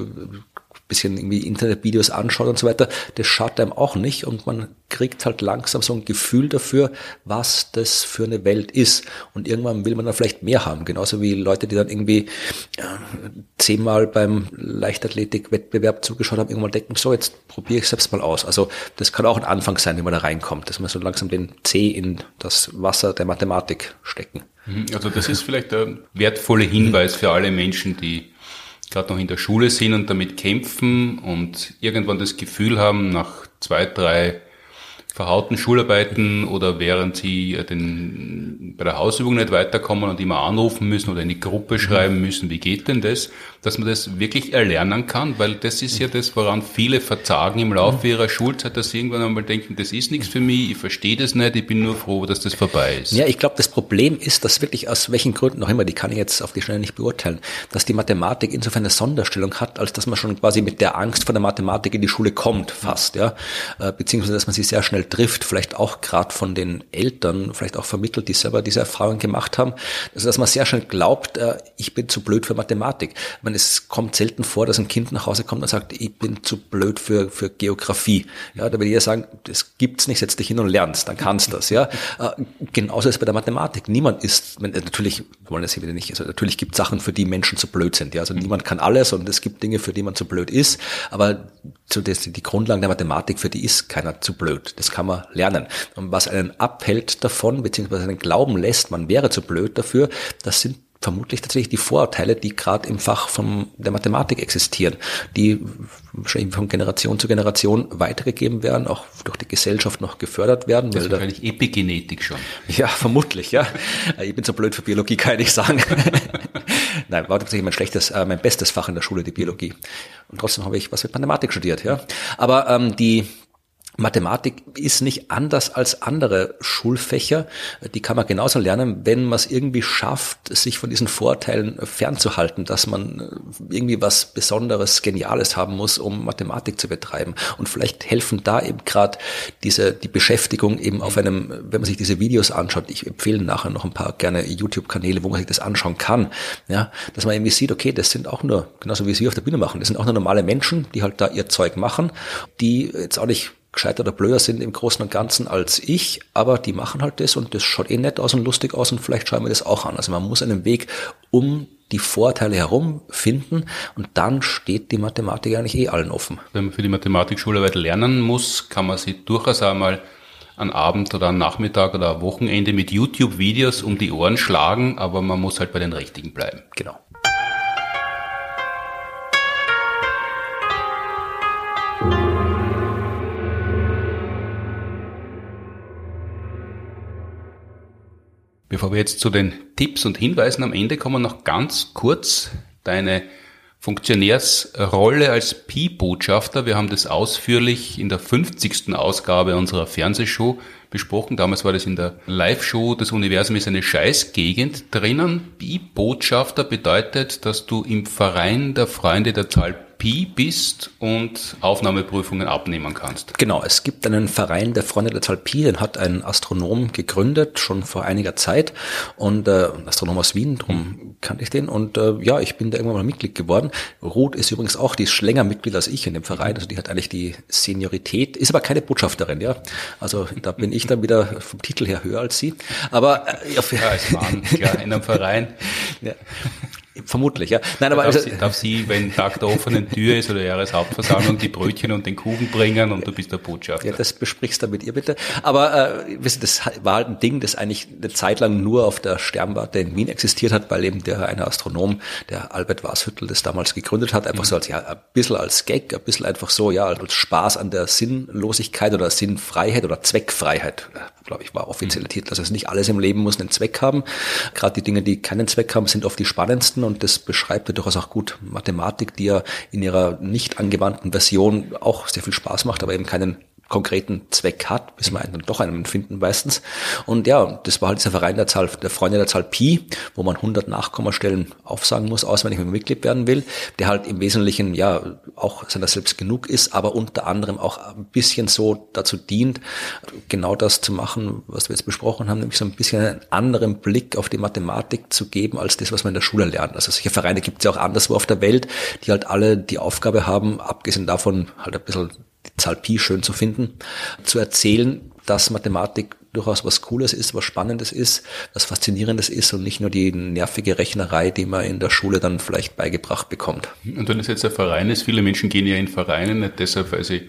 bisschen irgendwie Internetvideos anschaut und so weiter, das schadet einem auch nicht und man kriegt halt langsam so ein Gefühl dafür, was das für eine Welt ist. Und irgendwann will man dann vielleicht mehr haben. Genauso wie Leute, die dann irgendwie äh, zehnmal beim Leichtathletik-Wettbewerb zugeschaut haben, irgendwann denken, so, jetzt probiere ich selbst mal aus. Also das kann auch ein Anfang sein, wie man da reinkommt, dass man so langsam den C in das Wasser der Mathematik stecken. Mhm. Also das ist vielleicht der wertvolle Hinweis für alle Menschen, die gerade noch in der Schule sind und damit kämpfen und irgendwann das Gefühl haben, nach zwei, drei verhauten Schularbeiten oder während sie äh, den, bei der Hausübung nicht weiterkommen und immer anrufen müssen oder in die Gruppe schreiben müssen, wie geht denn das, dass man das wirklich erlernen kann, weil das ist ja das, woran viele verzagen im Laufe ihrer Schulzeit, dass sie irgendwann einmal denken, das ist nichts für mich, ich verstehe das nicht, ich bin nur froh, dass das vorbei ist. Ja, ich glaube, das Problem ist, dass wirklich aus welchen Gründen noch immer, die kann ich jetzt auf die Schnelle nicht beurteilen, dass die Mathematik insofern eine Sonderstellung hat, als dass man schon quasi mit der Angst vor der Mathematik in die Schule kommt, fast, ja, äh, beziehungsweise dass man sie sehr schnell trifft, vielleicht auch gerade von den Eltern, vielleicht auch vermittelt, die selber diese Erfahrung gemacht haben, also dass man sehr schnell glaubt, äh, ich bin zu blöd für Mathematik. Ich meine, es kommt selten vor, dass ein Kind nach Hause kommt und sagt, ich bin zu blöd für, für Geografie. Ja, da würde ich ja sagen, das gibt's nicht, setz dich hin und lernst, dann kannst du das, ja. Äh, genauso ist es bei der Mathematik. Niemand ist, natürlich, wir wollen das hier wieder nicht, also natürlich gibt es Sachen, für die Menschen zu blöd sind, ja. Also niemand kann alles und es gibt Dinge, für die man zu blöd ist, aber so das, die Grundlagen der Mathematik, für die ist keiner zu blöd. Das kann man lernen. Und was einen abhält davon, beziehungsweise einen glauben lässt, man wäre zu blöd dafür, das sind vermutlich tatsächlich die Vorurteile, die gerade im Fach von der Mathematik existieren, die wahrscheinlich von Generation zu Generation weitergegeben werden, auch durch die Gesellschaft noch gefördert werden. Das ist wahrscheinlich Epigenetik schon. Ja, vermutlich, ja. Ich bin so blöd für Biologie, kann ich sagen. Nein, war tatsächlich mein schlechtes, äh, mein bestes Fach in der Schule, die Biologie. Und trotzdem habe ich was mit Mathematik studiert, ja. Aber ähm, die Mathematik ist nicht anders als andere Schulfächer. Die kann man genauso lernen, wenn man es irgendwie schafft, sich von diesen Vorteilen fernzuhalten, dass man irgendwie was Besonderes, Geniales haben muss, um Mathematik zu betreiben. Und vielleicht helfen da eben gerade diese, die Beschäftigung eben auf einem, wenn man sich diese Videos anschaut, ich empfehle nachher noch ein paar gerne YouTube-Kanäle, wo man sich das anschauen kann, ja, dass man irgendwie sieht, okay, das sind auch nur, genauso wie sie auf der Bühne machen, das sind auch nur normale Menschen, die halt da ihr Zeug machen, die jetzt auch nicht gescheiter oder blöder sind im Großen und Ganzen als ich, aber die machen halt das und das schaut eh nett aus und lustig aus und vielleicht schauen wir das auch an. Also man muss einen Weg um die Vorteile herum finden und dann steht die Mathematik eigentlich eh allen offen. Wenn man für die Mathematik-Schularbeit lernen muss, kann man sie durchaus einmal an Abend oder am Nachmittag oder am Wochenende mit YouTube-Videos um die Ohren schlagen, aber man muss halt bei den richtigen bleiben. Genau. Bevor wir jetzt zu den Tipps und Hinweisen am Ende kommen, noch ganz kurz deine Funktionärsrolle als Pi-Botschafter. Wir haben das ausführlich in der 50. Ausgabe unserer Fernsehshow besprochen. Damals war das in der Live-Show Das Universum ist eine Scheißgegend drinnen. Pi-Botschafter bedeutet, dass du im Verein der Freunde der Zahl Pi bist und Aufnahmeprüfungen abnehmen kannst. Genau, es gibt einen Verein der Freunde der Zahl Pi, den hat ein Astronom gegründet, schon vor einiger Zeit. Und äh, ein Astronom aus Wien, darum kannte ich den. Und äh, ja, ich bin da irgendwann mal Mitglied geworden. Ruth ist übrigens auch, die ist länger Mitglied als ich in dem Verein. Also die hat eigentlich die Seniorität, ist aber keine Botschafterin, ja. Also da bin ich dann wieder vom Titel her höher als sie. Aber äh, ja, als Mann, klar, in einem Verein. Ja. Vermutlich, ja. Nein, aber darf, also, sie, darf sie, wenn Tag der offenen Tür ist oder Jahreshauptversammlung, die Brötchen und den Kuchen bringen und du bist der Botschafter. Ja, das besprichst du mit ihr bitte. Aber äh, wisst ihr, das war halt ein Ding, das eigentlich eine Zeit lang nur auf der Sternwarte in Wien existiert hat, weil eben der eine Astronom, der Albert Washüttel, das damals gegründet hat, einfach mhm. so als ja ein bisschen als Gag, ein bisschen einfach so ja als Spaß an der Sinnlosigkeit oder Sinnfreiheit oder Zweckfreiheit, glaube ich, war offizielle mhm. Titel. Also nicht alles im Leben muss einen Zweck haben. Gerade die Dinge, die keinen Zweck haben, sind oft die spannendsten und das beschreibt ja durchaus auch gut Mathematik, die ja in ihrer nicht angewandten Version auch sehr viel Spaß macht, aber eben keinen konkreten Zweck hat, bis man einen doch einen finden meistens. Und ja, das war halt dieser Verein der Zahl, der Freunde der Zahl Pi, wo man 100 Nachkommastellen aufsagen muss, auswendig, wenn man Mitglied werden will, der halt im Wesentlichen ja auch seiner selbst genug ist, aber unter anderem auch ein bisschen so dazu dient, genau das zu machen, was wir jetzt besprochen haben, nämlich so ein bisschen einen anderen Blick auf die Mathematik zu geben, als das, was man in der Schule lernt. Also solche Vereine gibt es ja auch anderswo auf der Welt, die halt alle die Aufgabe haben, abgesehen davon halt ein bisschen Zahl Pi schön zu finden, zu erzählen, dass Mathematik durchaus was Cooles ist, was Spannendes ist, was Faszinierendes ist und nicht nur die nervige Rechnerei, die man in der Schule dann vielleicht beigebracht bekommt. Und wenn es jetzt ein Verein ist, viele Menschen gehen ja in Vereine nicht deshalb, weil sie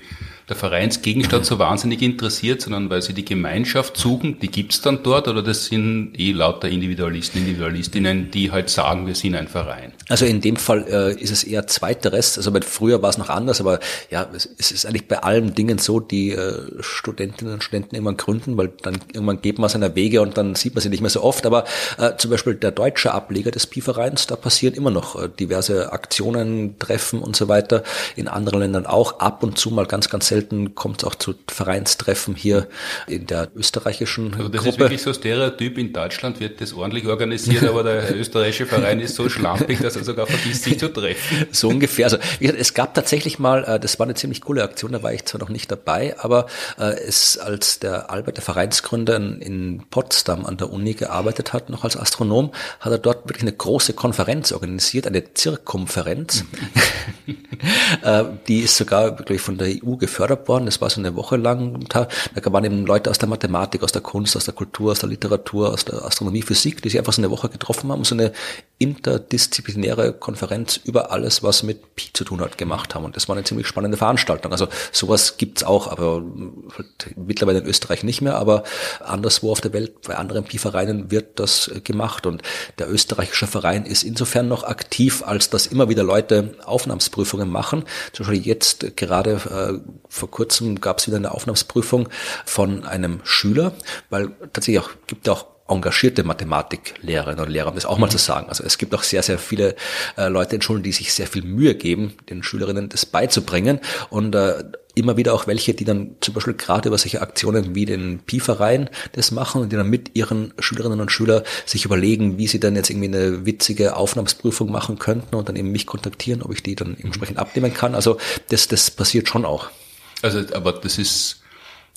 der Vereinsgegenstand so wahnsinnig interessiert, sondern weil sie die Gemeinschaft suchen, die gibt's dann dort oder das sind eh lauter Individualisten, Individualistinnen, die halt sagen, wir sind ein Verein? Also in dem Fall äh, ist es eher zweiteres. Also früher war es noch anders, aber ja, es, es ist eigentlich bei allen Dingen so, die äh, Studentinnen und Studenten irgendwann gründen, weil dann irgendwann geht man seiner Wege und dann sieht man sie nicht mehr so oft. Aber äh, zum Beispiel der deutsche Ableger des Pi-Vereins, da passieren immer noch äh, diverse Aktionen, Treffen und so weiter. In anderen Ländern auch. Ab und zu mal ganz, ganz selten kommt es auch zu Vereinstreffen hier in der österreichischen also das Gruppe. ist wirklich so Stereotyp. In Deutschland wird das ordentlich organisiert, aber der österreichische Verein ist so schlampig, dass er sogar vergisst, sich zu treffen. So ungefähr. Also wie gesagt, es gab tatsächlich mal, äh, das war eine ziemlich coole Aktion, da war ich zwar noch nicht dabei, aber äh, es als der Albert, der Vereinsgründer in Potsdam an der Uni gearbeitet hat, noch als Astronom, hat er dort wirklich eine große Konferenz organisiert, eine Zirkumferenz. Äh, die ist sogar wirklich von der EU gefördert worden. Das war so eine Woche lang. Da waren eben Leute aus der Mathematik, aus der Kunst, aus der Kultur, aus der Literatur, aus der Astronomie, Physik, die sich einfach so eine Woche getroffen haben, so eine interdisziplinäre Konferenz über alles, was mit Pi zu tun hat, gemacht haben. Und das war eine ziemlich spannende Veranstaltung. Also sowas gibt's auch, aber mittlerweile in Österreich nicht mehr, aber anderswo auf der Welt, bei anderen Pi-Vereinen wird das gemacht. Und der österreichische Verein ist insofern noch aktiv, als dass immer wieder Leute Aufnahmsprüfungen machen. Zum Beispiel jetzt gerade äh, vor kurzem gab es wieder eine Aufnahmsprüfung von einem Schüler, weil tatsächlich auch gibt auch engagierte Mathematiklehrerinnen und Lehrer, um das auch mal zu sagen. Also es gibt auch sehr, sehr viele äh, Leute in Schulen, die sich sehr viel Mühe geben, den Schülerinnen das beizubringen und äh, immer wieder auch welche, die dann zum Beispiel gerade über solche Aktionen wie den Pi-Verein das machen und die dann mit ihren Schülerinnen und Schülern sich überlegen, wie sie dann jetzt irgendwie eine witzige Aufnahmsprüfung machen könnten und dann eben mich kontaktieren, ob ich die dann entsprechend abnehmen kann. Also das, das passiert schon auch. Also, aber das ist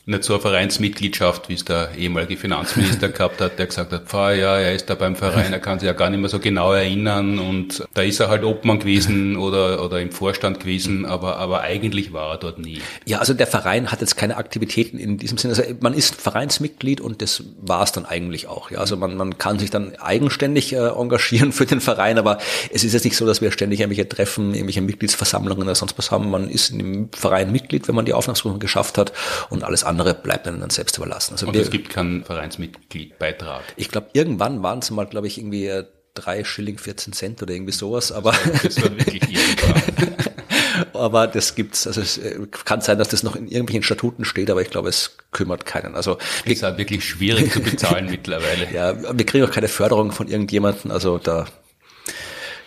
nicht so eine Vereinsmitgliedschaft, wie es der ehemalige Finanzminister gehabt hat, der gesagt hat, Pfah, ja, er ist da beim Verein, er kann sich ja gar nicht mehr so genau erinnern und da ist er halt Obmann gewesen oder, oder im Vorstand gewesen, aber, aber eigentlich war er dort nie. Ja, also der Verein hat jetzt keine Aktivitäten in diesem Sinne. Also man ist Vereinsmitglied und das war es dann eigentlich auch. Ja, also man, man kann sich dann eigenständig äh, engagieren für den Verein, aber es ist jetzt nicht so, dass wir ständig irgendwelche Treffen, irgendwelche Mitgliedsversammlungen oder sonst was haben. Man ist im Verein Mitglied, wenn man die Aufnahmsprüfung geschafft hat und alles andere andere bleibt dann selbst überlassen. Also Und wir, es gibt keinen Vereinsmitgliedbeitrag. Ich glaube, irgendwann waren es mal, glaube ich, irgendwie äh, drei Schilling 14 Cent oder irgendwie sowas, aber das war wirklich irgendwann. aber das gibt's, also es äh, kann sein, dass das noch in irgendwelchen Statuten steht, aber ich glaube, es kümmert keinen. Also das ist halt wirklich schwierig zu bezahlen mittlerweile. Ja, wir kriegen auch keine Förderung von irgendjemanden, also da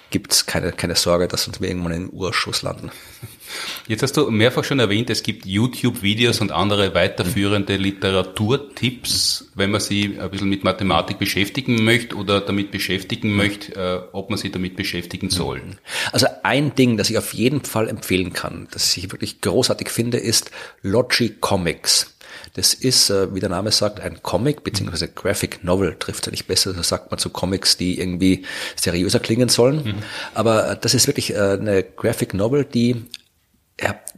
gibt's keine, keine Sorge, dass uns wir irgendwann in den Urschuss landen. Jetzt hast du mehrfach schon erwähnt, es gibt YouTube-Videos und andere weiterführende Literaturtipps, wenn man sich ein bisschen mit Mathematik beschäftigen möchte oder damit beschäftigen möchte, äh, ob man sich damit beschäftigen soll. Also ein Ding, das ich auf jeden Fall empfehlen kann, das ich wirklich großartig finde, ist Logic Comics. Das ist, äh, wie der Name sagt, ein Comic, beziehungsweise Graphic Novel trifft es nicht besser, so sagt man zu Comics, die irgendwie seriöser klingen sollen. Mhm. Aber äh, das ist wirklich äh, eine Graphic Novel, die ja,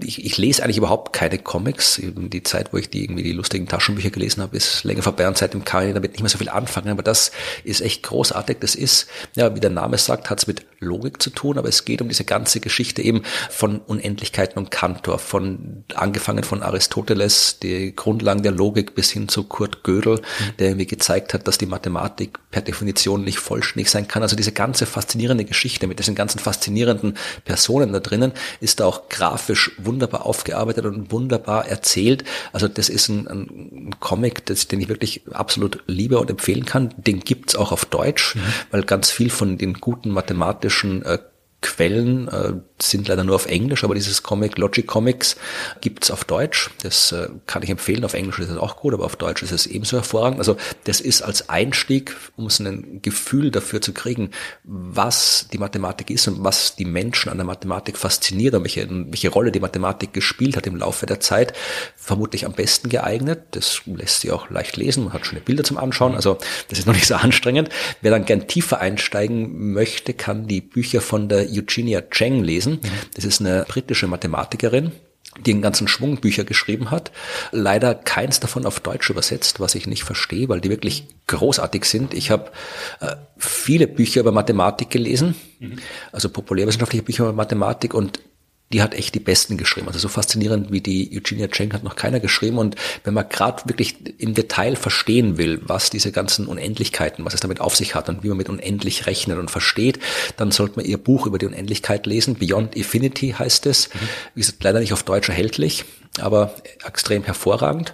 ich, ich lese eigentlich überhaupt keine Comics. Die Zeit, wo ich die irgendwie die lustigen Taschenbücher gelesen habe, ist länger vorbei und seitdem kann ich damit nicht mehr so viel anfangen. Aber das ist echt großartig. Das ist, ja, wie der Name sagt, hat es mit Logik zu tun, aber es geht um diese ganze Geschichte eben von Unendlichkeiten und Kantor, von angefangen von Aristoteles, die Grundlagen der Logik bis hin zu Kurt Gödel, mhm. der irgendwie gezeigt hat, dass die Mathematik per Definition nicht vollständig sein kann. Also diese ganze faszinierende Geschichte mit diesen ganzen faszinierenden Personen da drinnen ist da auch grafisch wunderbar aufgearbeitet und wunderbar erzählt. Also das ist ein, ein Comic, das, den ich wirklich absolut liebe und empfehlen kann. Den gibt's auch auf Deutsch, mhm. weil ganz viel von den guten mathematischen äh, Quellen äh, sind leider nur auf Englisch, aber dieses Comic, Logic Comics, gibt's auf Deutsch. Das äh, kann ich empfehlen. Auf Englisch ist es auch gut, aber auf Deutsch ist es ebenso hervorragend. Also das ist als Einstieg, um so ein Gefühl dafür zu kriegen, was die Mathematik ist und was die Menschen an der Mathematik fasziniert und welche, welche Rolle die Mathematik gespielt hat im Laufe der Zeit, vermutlich am besten geeignet. Das lässt sich auch leicht lesen, man hat schöne Bilder zum Anschauen. Also das ist noch nicht so anstrengend. Wer dann gern tiefer einsteigen möchte, kann die Bücher von der Eugenia Cheng lesen. Mhm. Das ist eine britische Mathematikerin, die einen ganzen Schwung Bücher geschrieben hat. Leider keins davon auf Deutsch übersetzt, was ich nicht verstehe, weil die wirklich großartig sind. Ich habe äh, viele Bücher über Mathematik gelesen, mhm. also populärwissenschaftliche Bücher über Mathematik und die hat echt die besten geschrieben. Also so faszinierend wie die Eugenia Cheng hat noch keiner geschrieben. Und wenn man gerade wirklich im Detail verstehen will, was diese ganzen Unendlichkeiten, was es damit auf sich hat und wie man mit unendlich rechnet und versteht, dann sollte man ihr Buch über die Unendlichkeit lesen. Beyond Infinity heißt es. Mhm. Gesagt, leider nicht auf Deutsch erhältlich, aber extrem hervorragend.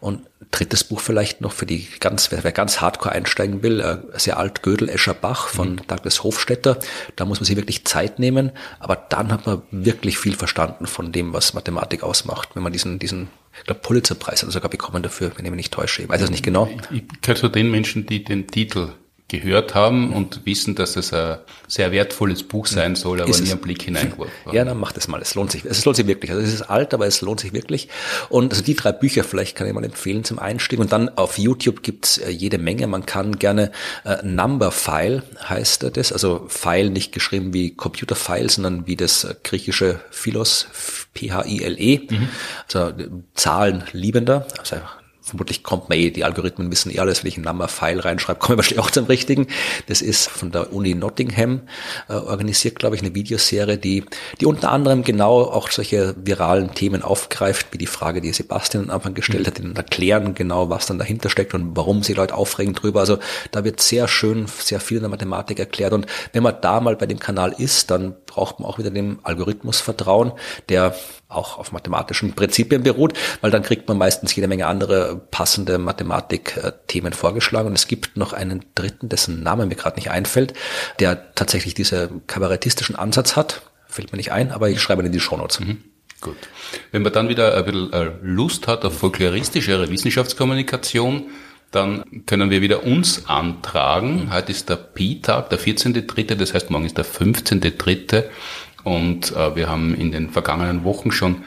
Und drittes Buch vielleicht noch für die ganz, wer, wer ganz hardcore einsteigen will, äh, sehr alt Gödel Escher Bach von mhm. Douglas Hofstetter. Da muss man sich wirklich Zeit nehmen, aber dann hat man wirklich viel verstanden von dem, was Mathematik ausmacht, wenn man diesen, diesen ich glaube, Pulitzerpreis hat er sogar bekommen dafür, wenn ich mich nicht täusche. Ich weiß es nicht genau. Ich, ich gehöre zu den Menschen, die den Titel gehört haben und wissen, dass es ein sehr wertvolles Buch sein soll, aber nie einen Blick hineingeworfen. Ja, dann macht es mal. Es lohnt sich. Es lohnt sich wirklich. Also es ist alt, aber es lohnt sich wirklich. Und also die drei Bücher vielleicht kann ich mal empfehlen zum Einstieg. Und dann auf YouTube gibt's äh, jede Menge. Man kann gerne äh, Number File heißt das. Also File nicht geschrieben wie Computer File, sondern wie das äh, griechische Philos, P-H-I-L-E. Mhm. Also Zahlen liebender. Also vermutlich kommt man eh, die Algorithmen wissen eh alles, wenn ich einen Number-File reinschreibe, komme ich wahrscheinlich auch zum richtigen. Das ist von der Uni Nottingham äh, organisiert, glaube ich, eine Videoserie, die, die unter anderem genau auch solche viralen Themen aufgreift, wie die Frage, die Sebastian am Anfang gestellt hat, ihnen erklären genau, was dann dahinter steckt und warum sie Leute aufregen drüber. Also da wird sehr schön, sehr viel in der Mathematik erklärt. Und wenn man da mal bei dem Kanal ist, dann braucht man auch wieder dem Algorithmus vertrauen, der auch auf mathematischen Prinzipien beruht, weil dann kriegt man meistens jede Menge andere passende Mathematik-Themen vorgeschlagen. Und es gibt noch einen dritten, dessen Name mir gerade nicht einfällt, der tatsächlich diesen kabarettistischen Ansatz hat. Fällt mir nicht ein, aber ich schreibe ihn in die Shownotes. Mhm. Gut. Wenn man dann wieder ein bisschen äh, Lust hat auf folkloristischere Wissenschaftskommunikation, dann können wir wieder uns antragen. Heute ist der Pi-Tag, der 14.3., das heißt morgen ist der 15.3. Und äh, wir haben in den vergangenen Wochen schon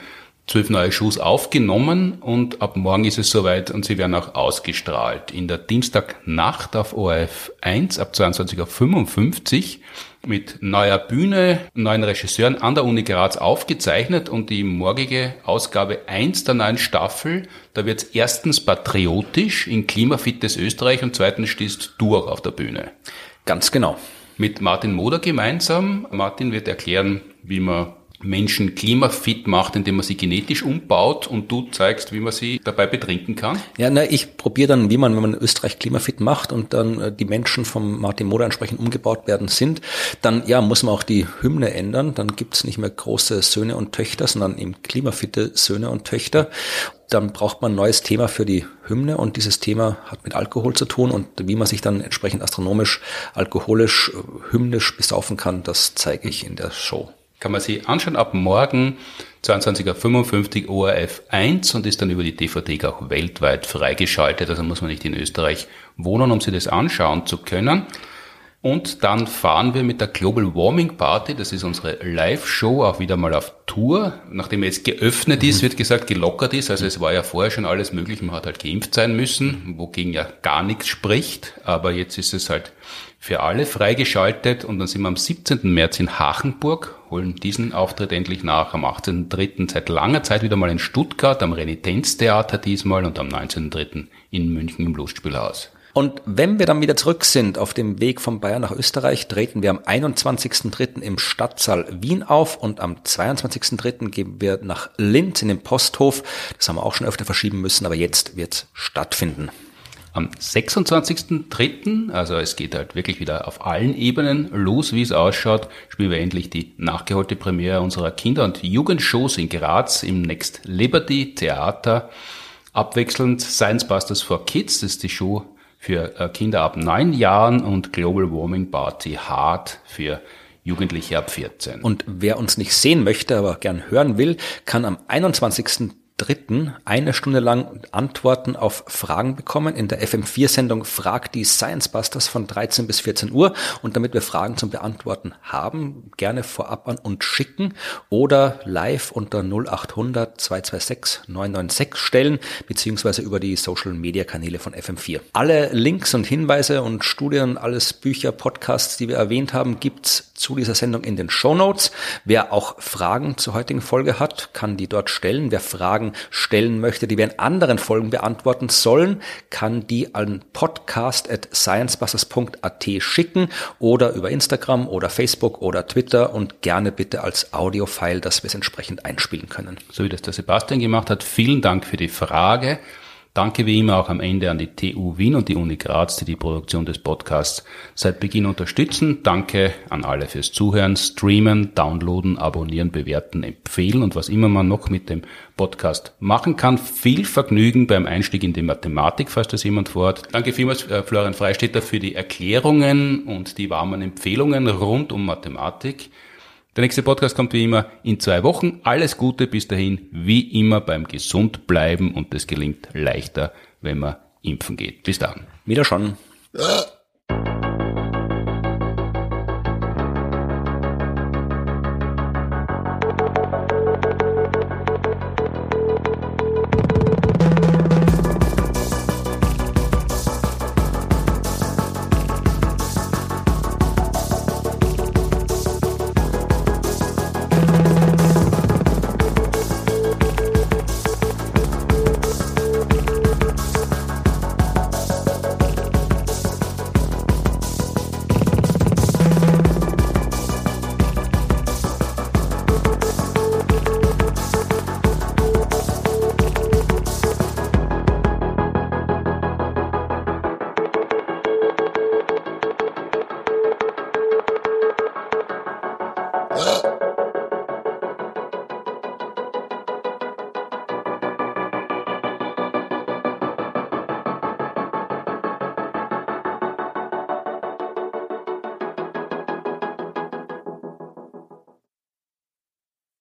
zwölf neue Shows aufgenommen und ab morgen ist es soweit und sie werden auch ausgestrahlt. In der Dienstagnacht auf ORF 1 ab 22.55 Uhr mit neuer Bühne, neuen Regisseuren an der Uni Graz aufgezeichnet und die morgige Ausgabe 1 der neuen Staffel, da wird es erstens patriotisch in Klimafittes Österreich und zweitens stehst du auch auf der Bühne. Ganz genau mit Martin Moder gemeinsam. Martin wird erklären, wie man Menschen klimafit macht, indem man sie genetisch umbaut und du zeigst, wie man sie dabei betrinken kann? Ja, na, ich probiere dann, wie man, wenn man Österreich klimafit macht und dann äh, die Menschen vom Martin Moder entsprechend umgebaut werden sind, dann ja, muss man auch die Hymne ändern. Dann gibt's nicht mehr große Söhne und Töchter, sondern eben klimafitte Söhne und Töchter dann braucht man ein neues Thema für die Hymne und dieses Thema hat mit Alkohol zu tun und wie man sich dann entsprechend astronomisch, alkoholisch, hymnisch besaufen kann, das zeige ich in der Show. Kann man sich anschauen ab morgen 22.55 Uhr ORF 1 und ist dann über die DVD auch weltweit freigeschaltet. Also muss man nicht in Österreich wohnen, um sich das anschauen zu können. Und dann fahren wir mit der Global Warming Party, das ist unsere Live-Show, auch wieder mal auf Tour. Nachdem er jetzt geöffnet ist, wird gesagt, gelockert ist. Also es war ja vorher schon alles möglich, man hat halt geimpft sein müssen, wogegen ja gar nichts spricht. Aber jetzt ist es halt für alle freigeschaltet und dann sind wir am 17. März in Hachenburg, holen diesen Auftritt endlich nach, am 18.3. seit langer Zeit wieder mal in Stuttgart, am Renitenztheater diesmal und am 19.3. in München im Lustspielhaus. Und wenn wir dann wieder zurück sind auf dem Weg von Bayern nach Österreich, treten wir am 21.03. im Stadtsaal Wien auf und am 22.03. gehen wir nach Linz in den Posthof. Das haben wir auch schon öfter verschieben müssen, aber jetzt wird es stattfinden. Am 26.03., also es geht halt wirklich wieder auf allen Ebenen los, wie es ausschaut, spielen wir endlich die nachgeholte Premiere unserer Kinder- und Jugendshows in Graz im Next Liberty Theater. Abwechselnd Science Busters for Kids, das ist die Show für äh, Kinder ab neun Jahren und Global Warming Party Hard für Jugendliche ab 14. Und wer uns nicht sehen möchte, aber gern hören will, kann am 21 dritten eine Stunde lang Antworten auf Fragen bekommen in der FM4-Sendung Frag die Science Busters von 13 bis 14 Uhr. Und damit wir Fragen zum Beantworten haben, gerne vorab an uns schicken oder live unter 0800 226 996 stellen, beziehungsweise über die Social-Media-Kanäle von FM4. Alle Links und Hinweise und Studien, alles Bücher, Podcasts, die wir erwähnt haben, gibt's zu dieser Sendung in den Show Notes. Wer auch Fragen zur heutigen Folge hat, kann die dort stellen. Wer Fragen Fragen stellen möchte, die wir in anderen Folgen beantworten sollen, kann die an podcast.sciencebusters.at schicken oder über Instagram oder Facebook oder Twitter und gerne bitte als Audiofile, dass wir es entsprechend einspielen können. So wie das der Sebastian gemacht hat. Vielen Dank für die Frage. Danke wie immer auch am Ende an die TU Wien und die Uni Graz, die die Produktion des Podcasts seit Beginn unterstützen. Danke an alle fürs Zuhören, Streamen, Downloaden, Abonnieren, Bewerten, Empfehlen und was immer man noch mit dem Podcast machen kann. Viel Vergnügen beim Einstieg in die Mathematik, falls das jemand vorhat. Danke vielmals, äh, Florian Freistetter, für die Erklärungen und die warmen Empfehlungen rund um Mathematik. Der nächste Podcast kommt wie immer in zwei Wochen. Alles Gute bis dahin, wie immer beim Gesund bleiben und das gelingt leichter, wenn man impfen geht. Bis dann. Wieder schon. Ja.